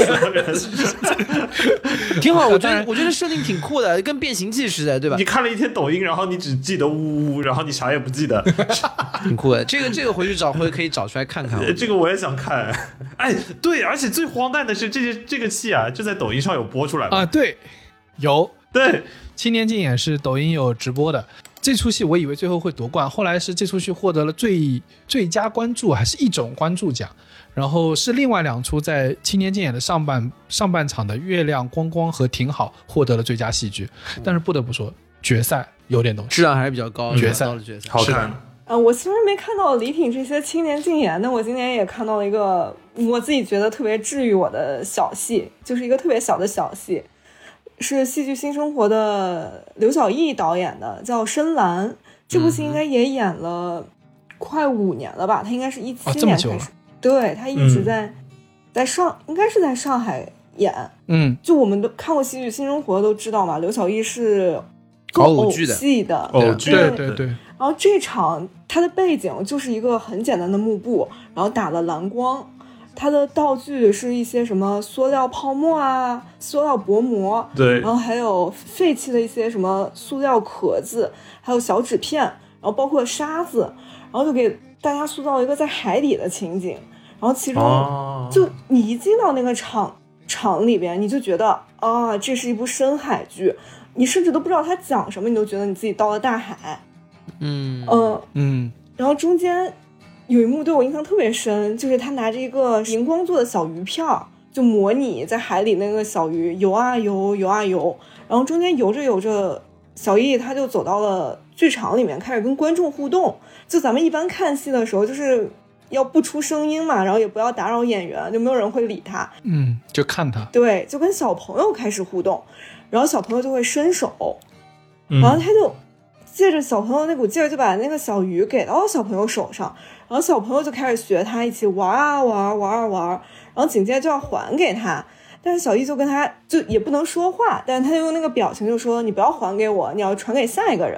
挺好，我觉得我觉得设定挺酷的，跟变形记似的，对吧你？看了一天抖音，然后你只记得呜呜呜，然后你啥也不记得，挺酷的，这个这个回去找会可以找出来看看。呃这个我也想看。哎，对，而且最荒诞的是这些这个戏啊，就在抖音上有播出来嘛啊，对，有对，青年竞演是抖音有直播的。这出戏我以为最后会夺冠，后来是这出戏获得了最最佳关注还是一种关注奖，然后是另外两出在青年竞演的上半上半场的《月亮光光》和《挺好》获得了最佳戏剧，但是不得不说决赛有点东西。质量还是比较高，决赛高的决赛。好看。呃，我其实没看到李品这些青年竞演，但我今年也看到了一个我自己觉得特别治愈我的小戏，就是一个特别小的小戏，是戏剧新生活的刘晓毅导演的，叫《深蓝》。这部戏应该也演了快五年了吧？他应该是一七年开始，对他一直嗯在、在上，应该是在上海演。嗯，就我们都看过《戏剧新生活》都知道嘛，刘晓毅是搞做偶偶剧的戏的，偶剧对对对对，然后这场它的背景就是一个很简单的幕布，然后打了蓝光，它的道具是一些什么塑料泡沫啊、塑料薄膜，对然后还有废弃的一些什么塑料壳子，还有小纸片，然后包括沙子，然后就给大家塑造一个在海底的情景。然后其中哦，就你一进到那个场场里边，你就觉得啊，这是一部深海剧，你甚至都不知道它讲什么，你都觉得你自己到了大海。嗯，嗯，嗯。然后中间有一幕对我印象特别深，就是他拿着一个荧光做的小鱼片儿，就模拟在海里那个小鱼游啊游，游啊游，然后中间游着游着，小易他就走到了剧场里面，开始跟观众互动。就咱们一般看戏的时候，就是要不出声音嘛，然后也不要打扰演员，就没有人会理他。嗯，就看他，对，就跟小朋友开始互动，然后小朋友就会伸手，嗯。然后他就借着小朋友那股劲儿，就把那个小鱼给到小朋友手上，然后小朋友就开始学他一起玩啊玩，玩啊玩，然后紧接着就要还给他，但是小易就跟他就也不能说话，但是他就用那个表情就说：“你不要还给我，你要传给下一个人。”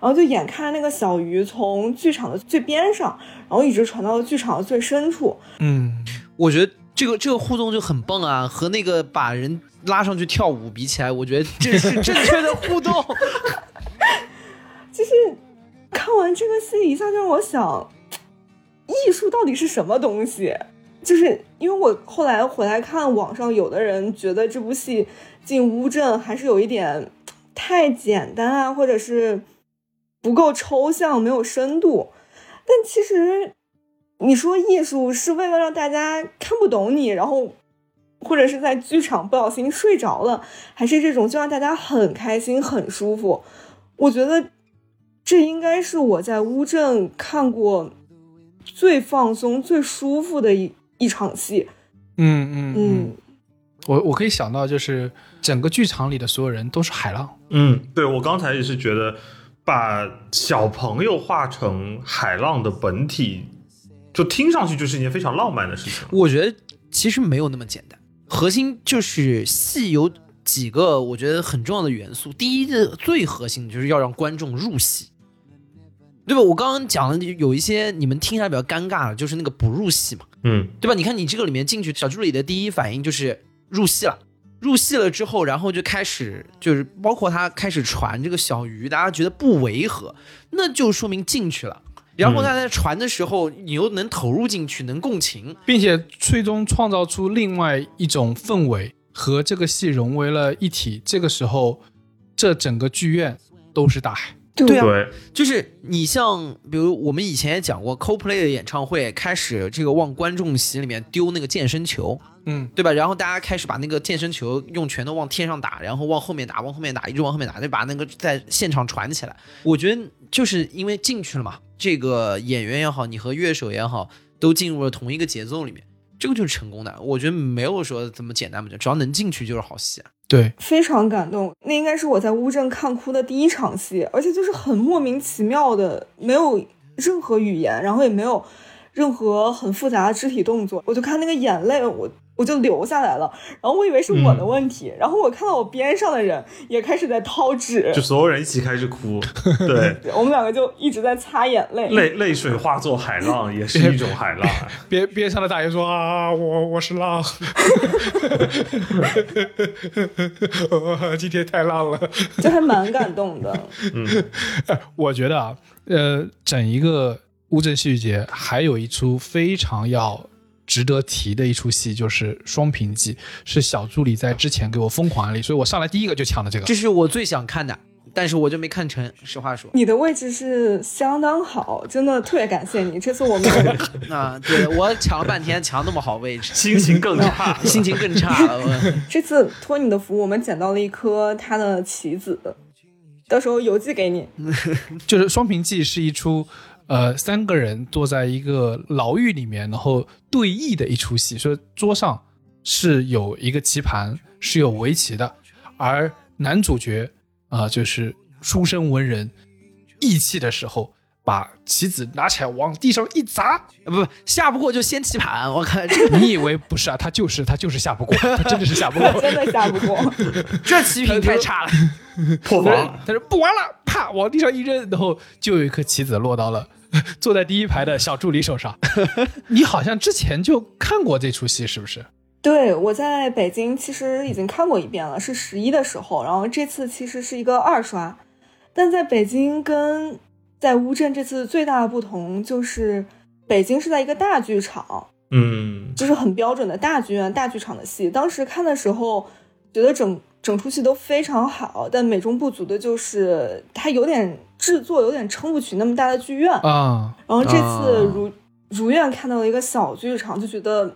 然后就眼看那个小鱼从剧场的最边上，然后一直传到了剧场的最深处，嗯，我觉得这个这个互动就很棒啊，和那个把人拉上去跳舞比起来，我觉得这是正确的互动。就是看完这个戏，一下就让我想，艺术到底是什么东西？就是因为我后来回来看网上，有的人觉得这部戏进乌镇还是有一点太简单啊，或者是不够抽象，没有深度。但其实你说艺术是为了让大家看不懂你，然后或者是在剧场不小心睡着了，还是这种就让大家很开心、很舒服？我觉得这应该是我在乌镇看过最放松、最舒服的一一场戏。嗯嗯嗯，我我可以想到，就是整个剧场里的所有人都是海浪，嗯，对我刚才也是觉得，把小朋友画成海浪的本体，就听上去就是一件非常浪漫的事情。我觉得其实没有那么简单，核心就是戏有几个我觉得很重要的元素。第一的最核心的就是要让观众入戏，对吧？我刚刚讲的有一些你们听起来比较尴尬的，就是那个不入戏嘛，嗯，对吧？你看你这个里面进去，小助理的第一反应就是入戏了。入戏了之后，然后就开始就是包括他开始传这个小鱼，大家觉得不违和，那就说明进去了。然后他在传的时候，你又能投入进去，能共情，并且最终创造出另外一种氛围，和这个戏融为了一体。这个时候，这整个剧院都是大海。对啊，就是你像，比如我们以前也讲过，CoPlay 的演唱会开始这个往观众席里面丢那个健身球，嗯，对吧？然后大家开始把那个健身球用拳头往天上打，然后往后面打，往后面打，一直往后面打，就把那个在现场传起来。我觉得就是因为进去了嘛，这个演员也好，你和乐手也好，都进入了同一个节奏里面，这个就是成功的。我觉得没有说这么简单嘛，只要能进去就是好戏啊。对，非常感动。那应该是我在乌镇看哭的第一场戏，而且就是很莫名其妙的，没有任何语言，然后也没有任何很复杂的肢体动作，我就看那个眼泪，我我就留下来了。然后我以为是我的问题，然后我看到我边上的人也开始在掏纸就，所有人一起开始哭，对，我们两个就一直在擦眼泪。泪泪水化作海浪，也是一种海浪。边边上的大爷说啊，我我是浪，今天太浪了。就还蛮感动的。嗯我觉得啊，呃，整一个乌镇戏剧节还有一出非常要值得提的一出戏，就是《双屏记》，是小助理在之前给我疯狂安利，所以我上来第一个就抢了这个。这是我最想看的，但是我就没看成。实话说你的位置是相当好，真的特别感谢你。这次我们 啊，对我抢了半天，抢那么好位置，心情更差，心情更差了。这次托你的福，我们捡到了一颗他的棋子，到时候邮寄给你。就是《双屏记》是一出，呃，三个人坐在一个牢狱里面，然后对弈的一出戏。说桌上是有一个棋盘，是有围棋的，而男主角啊、就是书生文人，义气的时候把棋子拿起来往地上一砸，不不下不过就掀棋盘，我看这 你以为不是啊？他就是他就是下不过，他 真的是下不过。真的下不过。这棋品太差了。破防。他说不玩了，啪往地上一扔，然后就有一颗棋子落到了 坐在第一排的小助理手上。你好像之前就看过这出戏，是不是？对，我在北京其实已经看过一遍了，是十一的时候，然后这次其实是一个二刷，但在北京跟在乌镇这次最大的不同就是，北京是在一个大剧场，嗯，就是很标准的大剧院、大剧场的戏。当时看的时候，觉得整整出戏都非常好，但美中不足的就是它有点制作有点撑不起那么大的剧院。啊，然后这次啊。如、如愿看到了一个小剧场，就觉得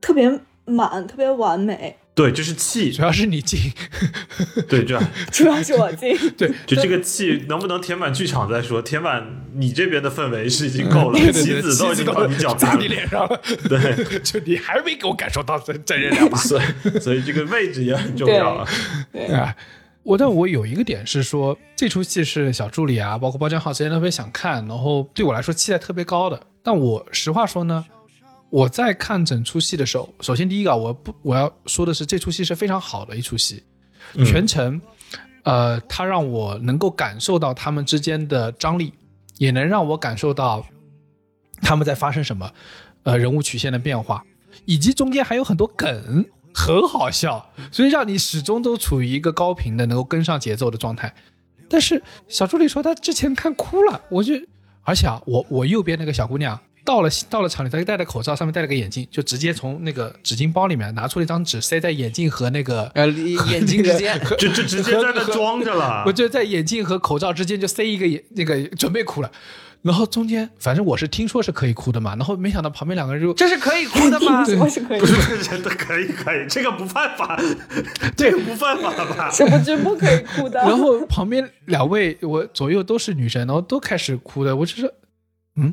特别满，特别完美。对，就是气。主，要是你进，对，主要，主要是我进，对 就这个气能不能填满剧场再说，填满你这边的氛围是已经够了，棋对，子都已经到你脚砸你脸上了，对，就你还没给我感受到真真人两把。所以所以这个位置也很重要了。对，啊，我但我有一个点是说，这出戏是小助理啊，包括包江浩之前特别想看，然后对我来说期待特别高的。但我实话说呢，我在看整出戏的时候，首先第一个啊我不我要说的是，这出戏是非常好的一出戏，嗯全程，呃，它让我能够感受到他们之间的张力，也能让我感受到他们在发生什么，呃，人物曲线的变化，以及中间还有很多梗，很好笑，所以让你始终都处于一个高频的能够跟上节奏的状态。但是小助理说他之前看哭了，我就，而且啊，我我右边那个小姑娘到了到了场里，她就戴着口罩，上面戴了个眼镜，就直接从那个纸巾包里面拿出了一张纸，塞在眼镜和那个呃，眼睛之间，就就直接在那装着了。我，就在眼镜和口罩之间就塞一个眼那个准备哭了，然后中间反正我是听说是可以哭的嘛，然后没想到旁边两个人就这是可以哭的吗？我是可以不，是真的可以可以，这个不犯法，这个不犯法吧？什么是不可以哭的。然后旁边两位我左右都是女生，然后都开始哭的，我就是嗯。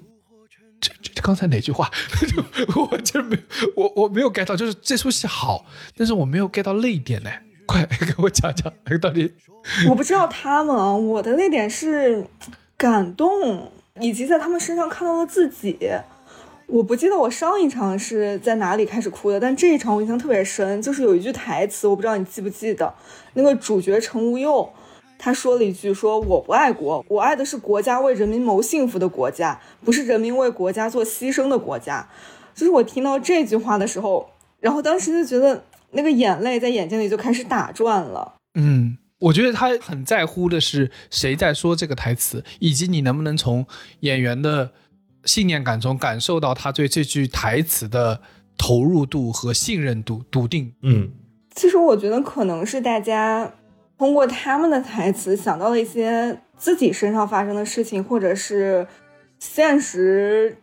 这这这刚才哪句话？我就没我我没有 get 到，就是这出戏好，但是我没有 get 到泪点呢。快给我讲讲，到底我不知道他们啊，我的泪点是感动，以及在他们身上看到了自己。我不记得我上一场是在哪里开始哭的，但这一场我印象特别深，就是有一句台词，我不知道你记不记得，那个主角陈无佑，他说了一句说我不爱国，我爱的是国家为人民谋幸福的国家，不是人民为国家做牺牲的国家。就是我听到这句话的时候，然后当时就觉得那个眼泪在眼睛里就开始打转了。嗯，我觉得他很在乎的是谁在说这个台词，以及你能不能从演员的信念感中感受到他对这句台词的投入度和信任度、笃定。嗯，其实我觉得可能是大家通过他们的台词想到了一些自己身上发生的事情，或者是现实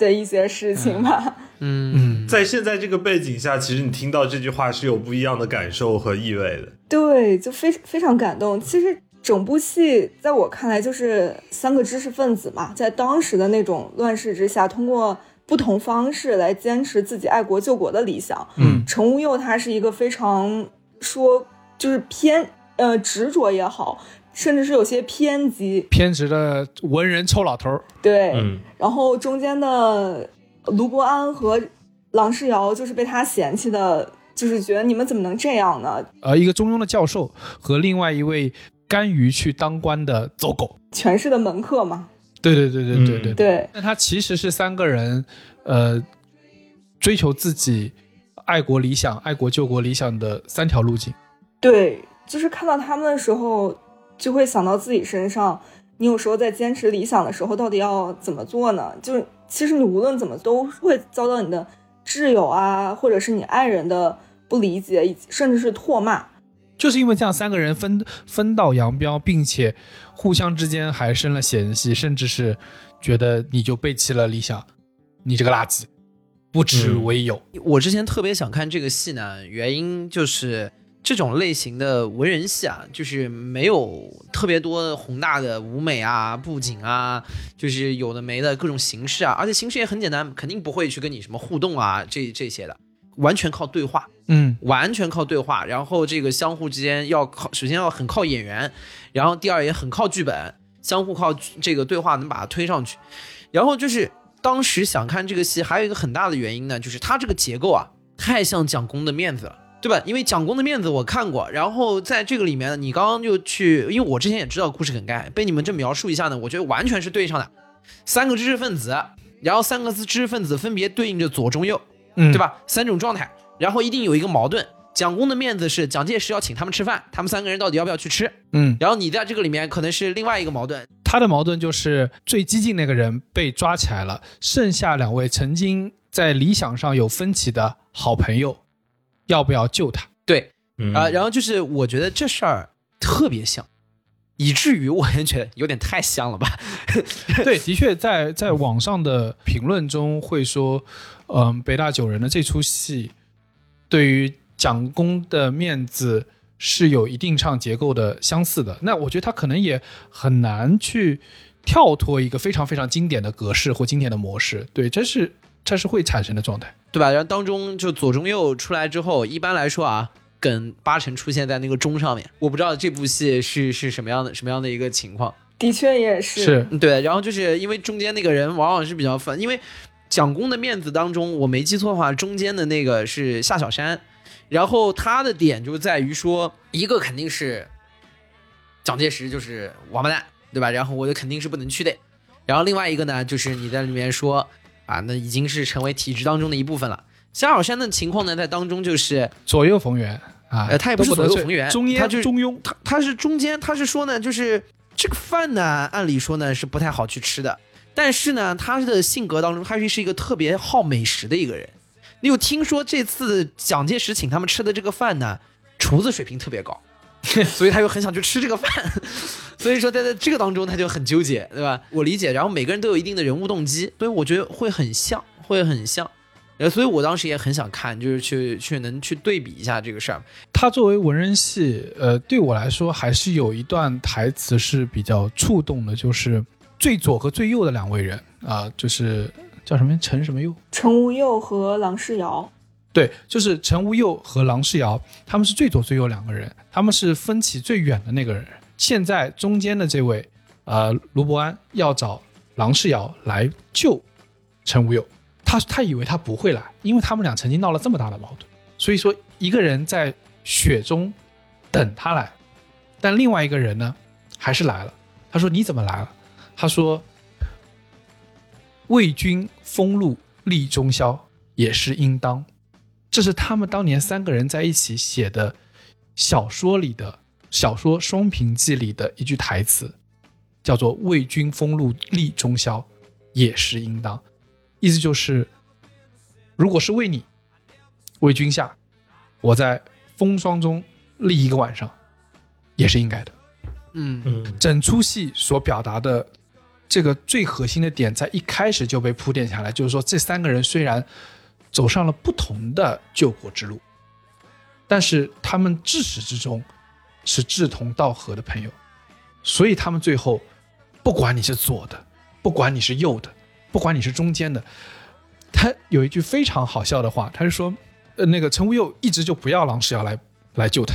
的一些事情吧。嗯，嗯，在现在这个背景下，其实你听到这句话是有不一样的感受和意味的。对，就非非常感动。其实整部戏在我看来就是三个知识分子嘛，在当时的那种乱世之下，通过不同方式来坚持自己爱国救国的理想。嗯陈无佑他是一个非常说就是偏呃执着也好，甚至是有些偏激，偏执的文人臭老头儿，对。嗯，然后中间的卢伯安和郎世尧就是被他嫌弃的，就是觉得你们怎么能这样呢？呃，一个中庸的教授和另外一位甘于去当官的走狗。权势的门客嘛，对对对对对对。对，那他其实是三个人，呃，追求自己爱国理想、爱国救国理想的三条路径。对，就是看到他们的时候，就会想到自己身上。你有时候在坚持理想的时候，到底要怎么做呢？就是其实你无论怎么都会遭到你的挚友啊，或者是你爱人的不理解，以及甚至是唾骂。就是因为这样三个人分分道扬镳，并且互相之间还生了嫌隙，甚至是觉得你就背弃了理想，你这个垃圾，不知为有。我之前特别想看这个戏呢，原因就是这种类型的文人戏啊，就是没有特别多宏大的舞美啊、布景啊，就是有的没的各种形式啊，而且形式也很简单，肯定不会去跟你什么互动啊，这这些的，完全靠对话。嗯，完全靠对话，然后这个相互之间要靠，首先要很靠演员，然后第二也很靠剧本，相互靠这个对话能把它推上去。然后就是当时想看这个戏，还有一个很大的原因呢，就是它这个结构啊，太像蒋公的面子了。对吧？因为蒋公的面子我看过，然后在这个里面，你刚刚就去，因为我之前也知道故事梗概，被你们这描述一下呢，我觉得完全是对上的。三个知识分子，然后三个知识分子分别对应着左中右，嗯对？吧？三种状态，然后一定有一个矛盾。蒋公的面子是蒋介石要请他们吃饭，他们三个人到底要不要去吃？嗯，然后你在这个里面可能是另外一个矛盾，他的矛盾就是最激进那个人被抓起来了，剩下两位曾经在理想上有分歧的好朋友，要不要救他？对嗯啊、然后就是我觉得这事儿特别像，以至于我也觉得有点太像了吧？对，的确在在网上的评论中会说，嗯、北大九人的这出戏对于蒋公的面子是有一定唱结构的相似的。那我觉得他可能也很难去跳脱一个非常非常经典的格式或经典的模式。对，这是这是会产生的状态。对吧？然后当中就左中右出来之后，一般来说啊，梗八成出现在那个中上面。我不知道这部戏是是什么样的什么样的一个情况。的确也是。是，嗯对，然后就是因为中间那个人往往是比较烦，因为蒋公的面子当中，我没记错的话，中间的那个是夏小山，然后他的点就在于说，一个肯定是蒋介石就是王八蛋，对吧？然后我就肯定是不能去的，然后另外一个呢，就是你在里面说啊，那已经是成为体制当中的一部分了。夏小山的情况呢，在当中就是左右逢源啊，呃他也不是左右逢源中他就是中庸。他他是中间，他是说呢，就是这个饭呢，按理说呢是不太好去吃的，但是呢，他的性格当中，他是一个特别好美食的一个人。你有听说这次蒋介石请他们吃的这个饭呢，厨子水平特别高，所以他又很想去吃这个饭，所以说在在这个当中他就很纠结，对吧？我理解，然后每个人都有一定的人物动机，所以我觉得会很像，会很像。呃，所以我当时也很想看，就是去去能去对比一下这个事儿。他作为文人戏，呃，对我来说还是有一段台词是比较触动的，就是最左和最右的两位人啊、就是叫什么陈什么佑，陈无佑和郎世尧，对，就是陈无佑和郎世尧，他们是最左最右两个人，他们是分歧最远的那个人。现在中间的这位，呃，卢伯安要找郎世尧来救陈无佑，他他以为他不会来，因为他们俩曾经闹了这么大的矛盾，所以说一个人在雪中等他来，但另外一个人呢，还是来了。他说：“你怎么来了？”他说：“为君封禄立中宵，也是应当。”这是他们当年三个人在一起写的小说里的小说《双屏记》里的一句台词，叫做“为君封禄立中宵，也是应当”。意思就是，如果是为你，为君下，我在风霜中立一个晚上，也是应该的。嗯嗯整出戏所表达的这个最核心的点，在一开始就被铺垫下来，就是说这三个人虽然走上了不同的救国之路，但是他们至始至终是志同道合的朋友。所以他们最后，不管你是左的，不管你是右的，不管你是中间的，他有一句非常好笑的话，他是说，呃，那个陈无佑一直就不要郎世尧来来救他，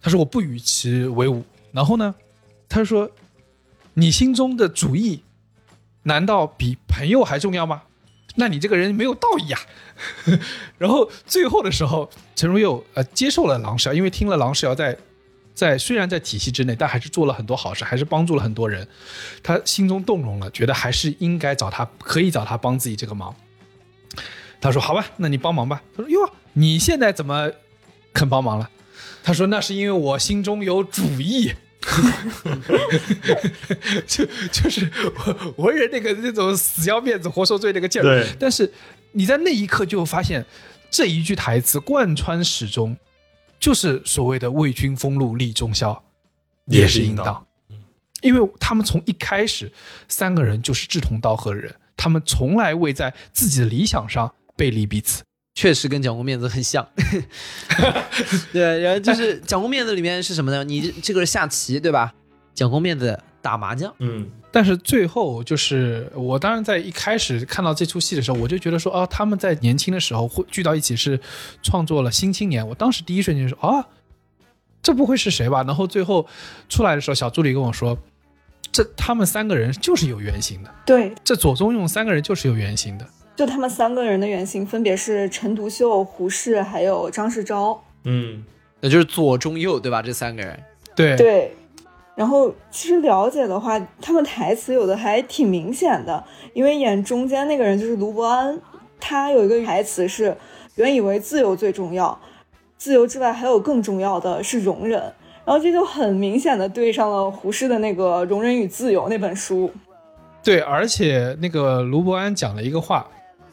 他说我不与其为伍。然后呢，他说，你心中的主义难道比朋友还重要吗？那你这个人没有道义啊！然后最后的时候，陈如佑呃接受了郎世尧，因为听了郎世尧在在虽然在体系之内，但还是做了很多好事，还是帮助了很多人，他心中动容了，觉得还是应该找他，可以找他帮自己这个忙。他说：“好吧，那你帮忙吧。”他说：“哟，你现在怎么肯帮忙了？”他说：“那是因为我心中有主意。” 就 就是我文人那个那种死要面子活受罪那个劲儿，对但是你在那一刻就发现这一句台词贯穿始终，就是所谓的为君风露立中宵，也是应当。因为他们从一开始三个人就是志同道合的人，他们从来未在自己的理想上背离彼此。确实跟蒋公面子很像，对，然后就是蒋公面子里面是什么呢？你这个是下棋对吧？蒋公面子打麻将，嗯，但是最后就是我当然在一开始看到这出戏的时候，我就觉得说哦，他们在年轻的时候会聚到一起是创作了《新青年》，我当时第一瞬间就说啊，这不会是谁吧？然后最后出来的时候，小助理跟我说，这他们三个人就是有原型的，对，这左宗用三个人就是有原型的。就他们三个人的原型分别是陈独秀、胡适还有张世钊。嗯，那就是左中右对吧？这三个人，对对，然后其实了解的话，他们台词有的还挺明显的，因为演中间那个人就是卢伯安，他有一个台词是“原以为自由最重要，自由之外还有更重要的是容忍”，然后这就很明显的对上了胡适的那个《容忍与自由》那本书，对，而且那个卢伯安讲了一个话，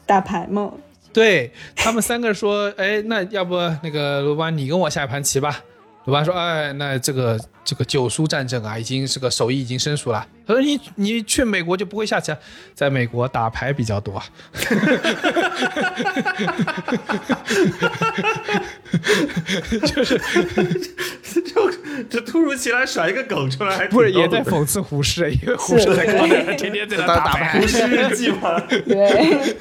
打牌嘛。对他们三个说，哎，那要不那个罗班你跟我下一盘棋吧。卢伯安说，哎，那这个这个九叔战争啊，已经是个手艺已经生疏了。他说你你去美国就不会下棋啊，在美国打牌比较多。就是就这突如其来甩一个梗出来，不是也在讽刺胡适，因为胡适在国内 天天在那 打牌。胡适日记吗？对，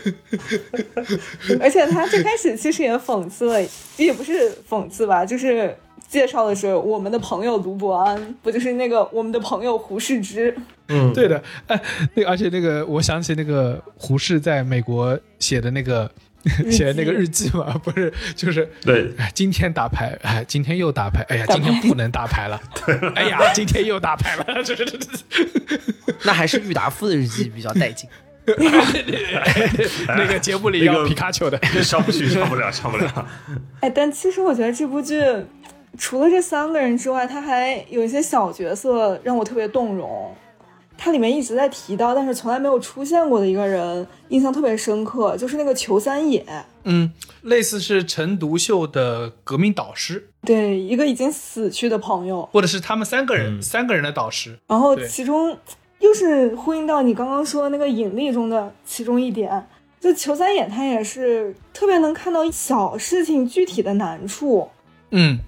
而且他最开始其实也讽刺了，也不是讽刺吧，就是介绍的是我们的朋友卢伯安，不就是那个我们的朋友胡适之？嗯，对的，哎，那个而且那个我想起那个胡适在美国写的那个 写的那个日记嘛，不是就是对，哎，今天打牌，哎，今天又打牌，哎呀，今天不能打牌了，哎呀，今天又打牌了，这这这这，那还是郁达夫的日记比较带劲。那个节目里要皮卡丘的，上不去，上不了，上不了。哎，但其实我觉得这部剧除了这三个人之外，他还有一些小角色让我特别动容。它里面一直在提到，但是从来没有出现过的一个人，印象特别深刻，就是那个裘三野。嗯，类似是陈独秀的革命导师，对，一个已经死去的朋友。或者是他们三个人、嗯三个人的导师，然后其中又是呼应到你刚刚说的那个引力中的其中一点，就裘三野他也是特别能看到小事情具体的难处。嗯，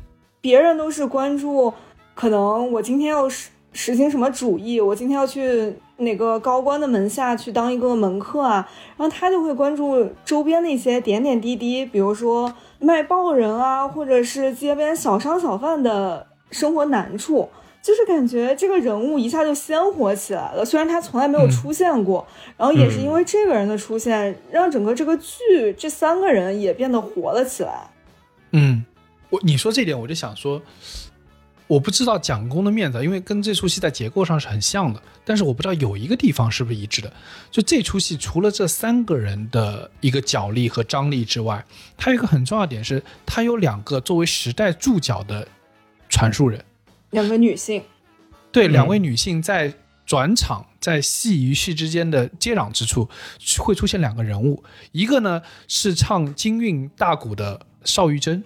别人都是关注，可能我今天要实实行什么主义，我今天要去哪个高官的门下去当一个门客啊，然后他就会关注周边的一些点点滴滴，比如说卖报人啊，或者是街边小商小贩的生活难处。就是感觉这个人物一下就鲜活起来了，虽然他从来没有出现过，然后也是因为这个人的出现，让整个这个剧这三个人也变得活了起来。嗯，我你说这点，我就想说，我不知道蒋公的面子，因为跟这出戏在结构上是很像的，但是我不知道有一个地方是不是一致的。就这出戏除了这三个人的一个角力和张力之外，它有一个很重要的点是，它有两个作为时代注脚的传述人。两个女性，对，嗯两位女性在转场，在戏与戏之间的接壤之处，会出现两个人物，一个呢是唱京韵大鼓的邵玉珍，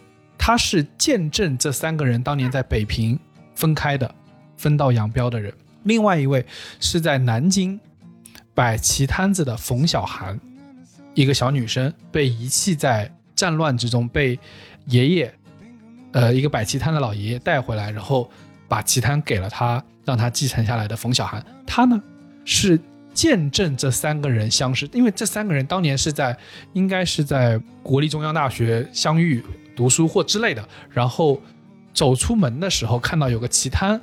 他是见证这三个人当年在北平分开的，分道扬镳的人；另外一位是在南京摆棋摊子的冯小涵，一个小女生被遗弃在战乱之中，被爷爷，呃，一个摆棋摊的老爷爷带回来，然后把棋摊给了他，让他继承下来的冯小涵，他呢是见证这三个人相识，因为这三个人当年是在应该是在国立中央大学相遇读书或之类的，然后走出门的时候看到有个棋摊，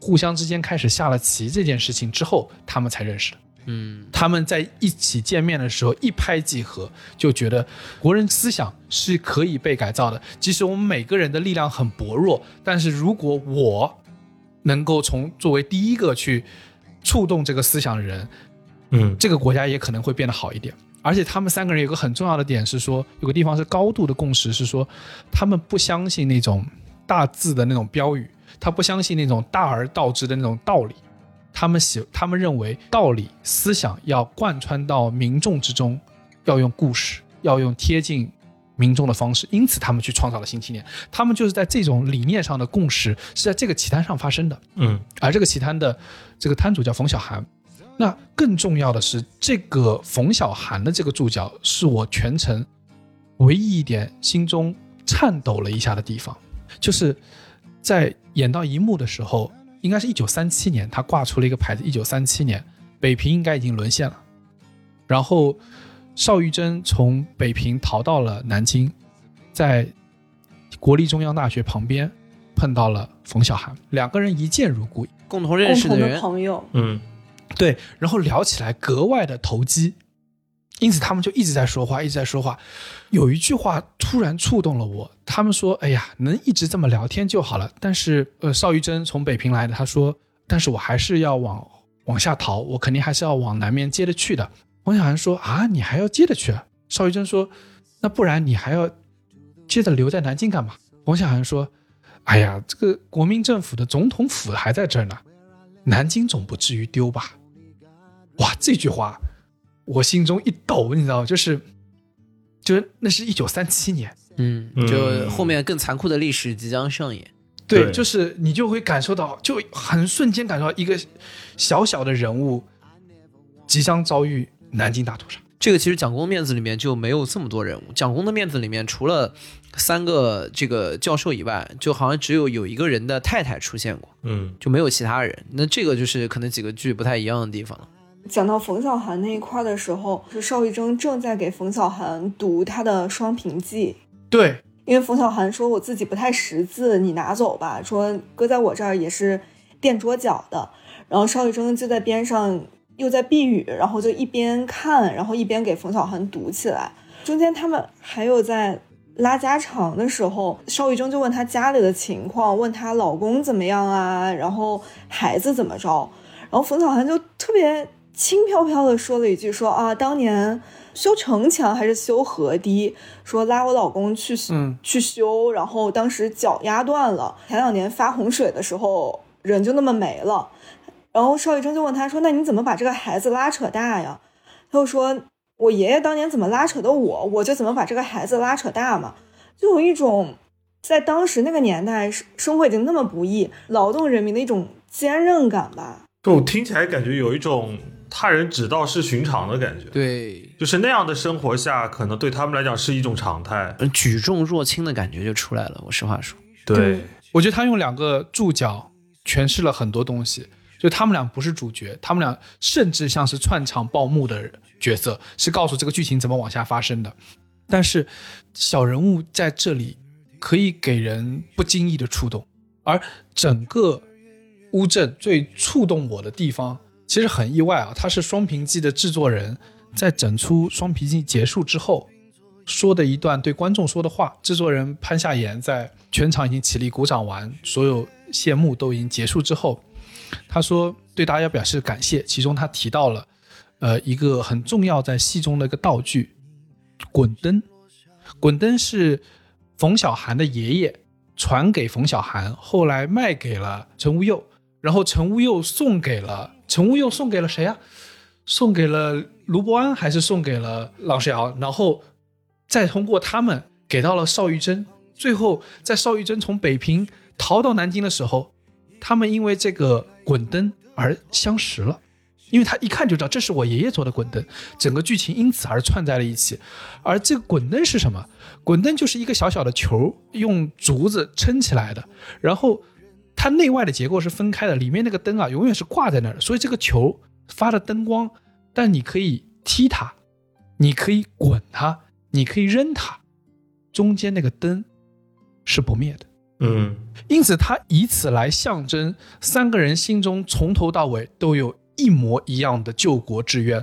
互相之间开始下了棋这件事情之后，他们才认识的。嗯他们在一起见面的时候一拍即合，就觉得国人思想是可以被改造的。即使我们每个人的力量很薄弱，但是如果我能够从作为第一个去触动这个思想的人，嗯这个国家也可能会变得好一点。而且他们三个人有个很重要的点是说，有个地方是高度的共识，是说他们不相信那种大字的那种标语，他不相信那种大而道之的那种道理。他们喜，他们认为道理思想要贯穿到民众之中，要用故事，要用贴近民众的方式，因此他们去创造了新青年。他们就是在这种理念上的共识是在这个棋摊上发生的。嗯而这个棋摊的这个摊主叫冯小涵。那更重要的是，这个冯小涵的这个注脚是我全程唯一一点心中颤抖了一下的地方，就是在演到一幕的时候，应该是一九三七年，他挂出了一个牌子，一九三七年北平应该已经沦陷了，然后邵玉珍从北平逃到了南京，在国立中央大学旁边碰到了冯小涵，两个人一见如故，共同认共同的识的人，朋友，嗯对，然后聊起来格外的投机，因此他们就一直在说话，一直在说话。有一句话突然触动了我，他们说：“哎呀，能一直这么聊天就好了。”但是，呃，邵玉珍从北平来的，他说：“但是我还是要往往下逃，我肯定还是要往南面接着去的。”冯小涵说：“啊，你还要接着去啊？”邵玉珍说：“那不然你还要接着留在南京干嘛？”冯小涵说：“哎呀，这个国民政府的总统府还在这儿呢，南京总不至于丢吧？”哇，这句话我心中一抖，你知道吗？就是，就是那是一九三七年，嗯，嗯就后面更残酷的历史即将上演。对，对就是你就会感受到，就很瞬间感受到一个小小的人物即将遭遇南京大屠杀。这个其实蒋公面子里面就没有这么多人物，蒋公的面子里面除了三个这个教授以外，就好像只有有一个人的太太出现过，嗯就没有其他人。那这个就是可能几个剧不太一样的地方了。讲到冯小涵那一块儿的时候，是邵玉征正在给冯小涵读他的《双评记》，对，因为冯小涵说我自己不太识字，你拿走吧，说搁在我这儿也是垫桌脚的。然后邵玉征就在边上又在避雨，然后就一边看，然后一边给冯小涵读起来。中间他们还有在拉家常的时候，邵玉珍就问她家里的情况，问她老公怎么样啊，然后孩子怎么着，然后冯小涵就特别轻飘飘的说了一句说啊，当年修城墙还是修河堤，说拉我老公去嗯去修，然后当时脚压断了，前两年发洪水的时候人就那么没了。然后邵玉珍就问他说：“那你怎么把这个孩子拉扯大呀？”他就说：“我爷爷当年怎么拉扯的我，我就怎么把这个孩子拉扯大嘛。”就有一种在当时那个年代生生活已经那么不易，劳动人民的一种坚韧感吧。就我听起来感觉有一种他人只道是寻常的感觉，，对，就是那样的生活下，可能对他们来讲是一种常态。呃举重若轻的感觉就出来了。我实话说，对，我觉得他用两个注脚诠释了很多东西。就他们俩不是主角，他们俩甚至像是串场报幕的角色，是告诉这个剧情怎么往下发生的。但是小人物在这里可以给人不经意的触动，而整个乌镇最触动我的地方，其实很意外啊，他是《双屏记》的制作人，在整出《双屏记》结束之后。说的一段对观众说的话，制作人潘夏言在全场已经起立鼓掌完，所有谢幕都已经结束之后，他说对大家表示感谢。其中他提到了，呃，一个很重要在戏中的一个道具——滚灯。滚灯是冯小涵的爷爷传给冯小涵，后来卖给了陈无佑，然后陈无佑送给了陈无佑送给了谁啊？送给了卢伯安还是送给了郎世尧？然后再通过他们给到了邵玉珍。最后，在邵玉珍从北平逃到南京的时候，他们因为这个滚灯而相识了。因为他一看就知道这是我爷爷做的滚灯，整个剧情因此而串在了一起。而这个滚灯是什么？滚灯就是一个小小的球，用竹子撑起来的，然后它内外的结构是分开的，里面那个灯啊永远是挂在那儿的，所以这个球发的灯光，但你可以踢它，你可以滚它，你可以扔它，中间那个灯是不灭的。嗯因此，他以此来象征三个人心中从头到尾都有一模一样的救国志愿，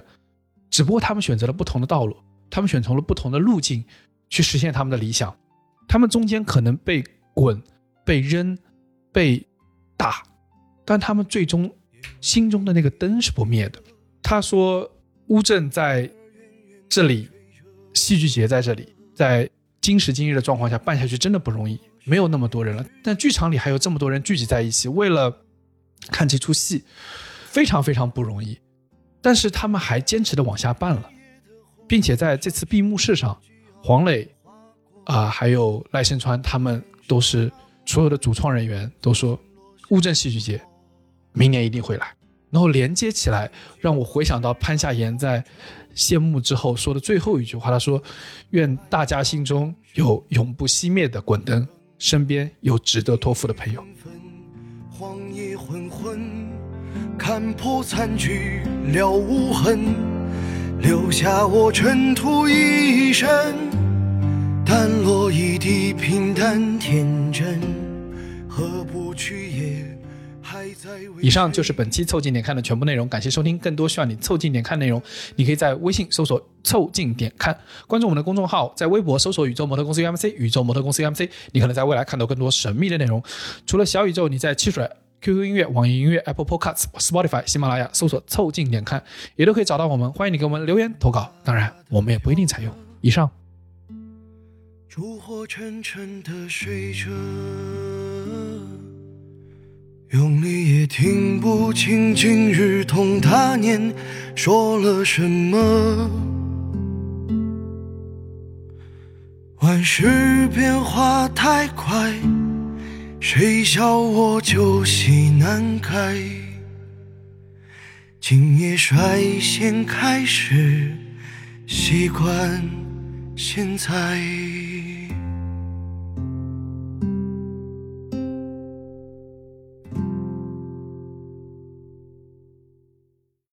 只不过他们选择了不同的道路，他们选择了不同的路径去实现他们的理想。他们中间可能被滚、被扔、被打，但他们最终心中的那个灯是不灭的。他说：“乌镇在这里，戏剧节在这里，在今时今日的状况下办下去真的不容易，没有那么多人了。但剧场里还有这么多人聚集在一起，为了看这出戏，非常非常不容易。但是他们还坚持的往下办了，并且在这次闭幕式上，黄磊啊、还有赖声川他们都是所有的主创人员都说，乌镇戏剧节明年一定会来。然后连接起来，让我回想到潘夏妍在谢幕之后说的最后一句话，他说：“愿大家心中有永不熄灭的滚灯，身边有值得托付的朋友。荒野昏昏，看破残局了无痕，留下我尘土一身，淡落一地平淡天真，以上就是本期凑近点看的全部内容，感谢收听。更多需要你凑近点看内容，你可以在微信搜索“凑近点看”，关注我们的公众号，在微博搜索“宇宙模特公司 UMC”，宇宙模特公司 UMC，你可能在未来看到更多神秘的内容。除了小宇宙，你在汽水。QQ 音乐、网易音乐、Apple Podcasts、Spotify、喜马拉雅搜索“凑近点看”，也都可以找到我们。欢迎你给我们留言投稿，当然我们也不一定采用。以上。烛火沉沉的睡着，用力也听不清今日同他年说了什么。万事变化太快，谁笑我酒席难开？今夜率先开始，习惯现在。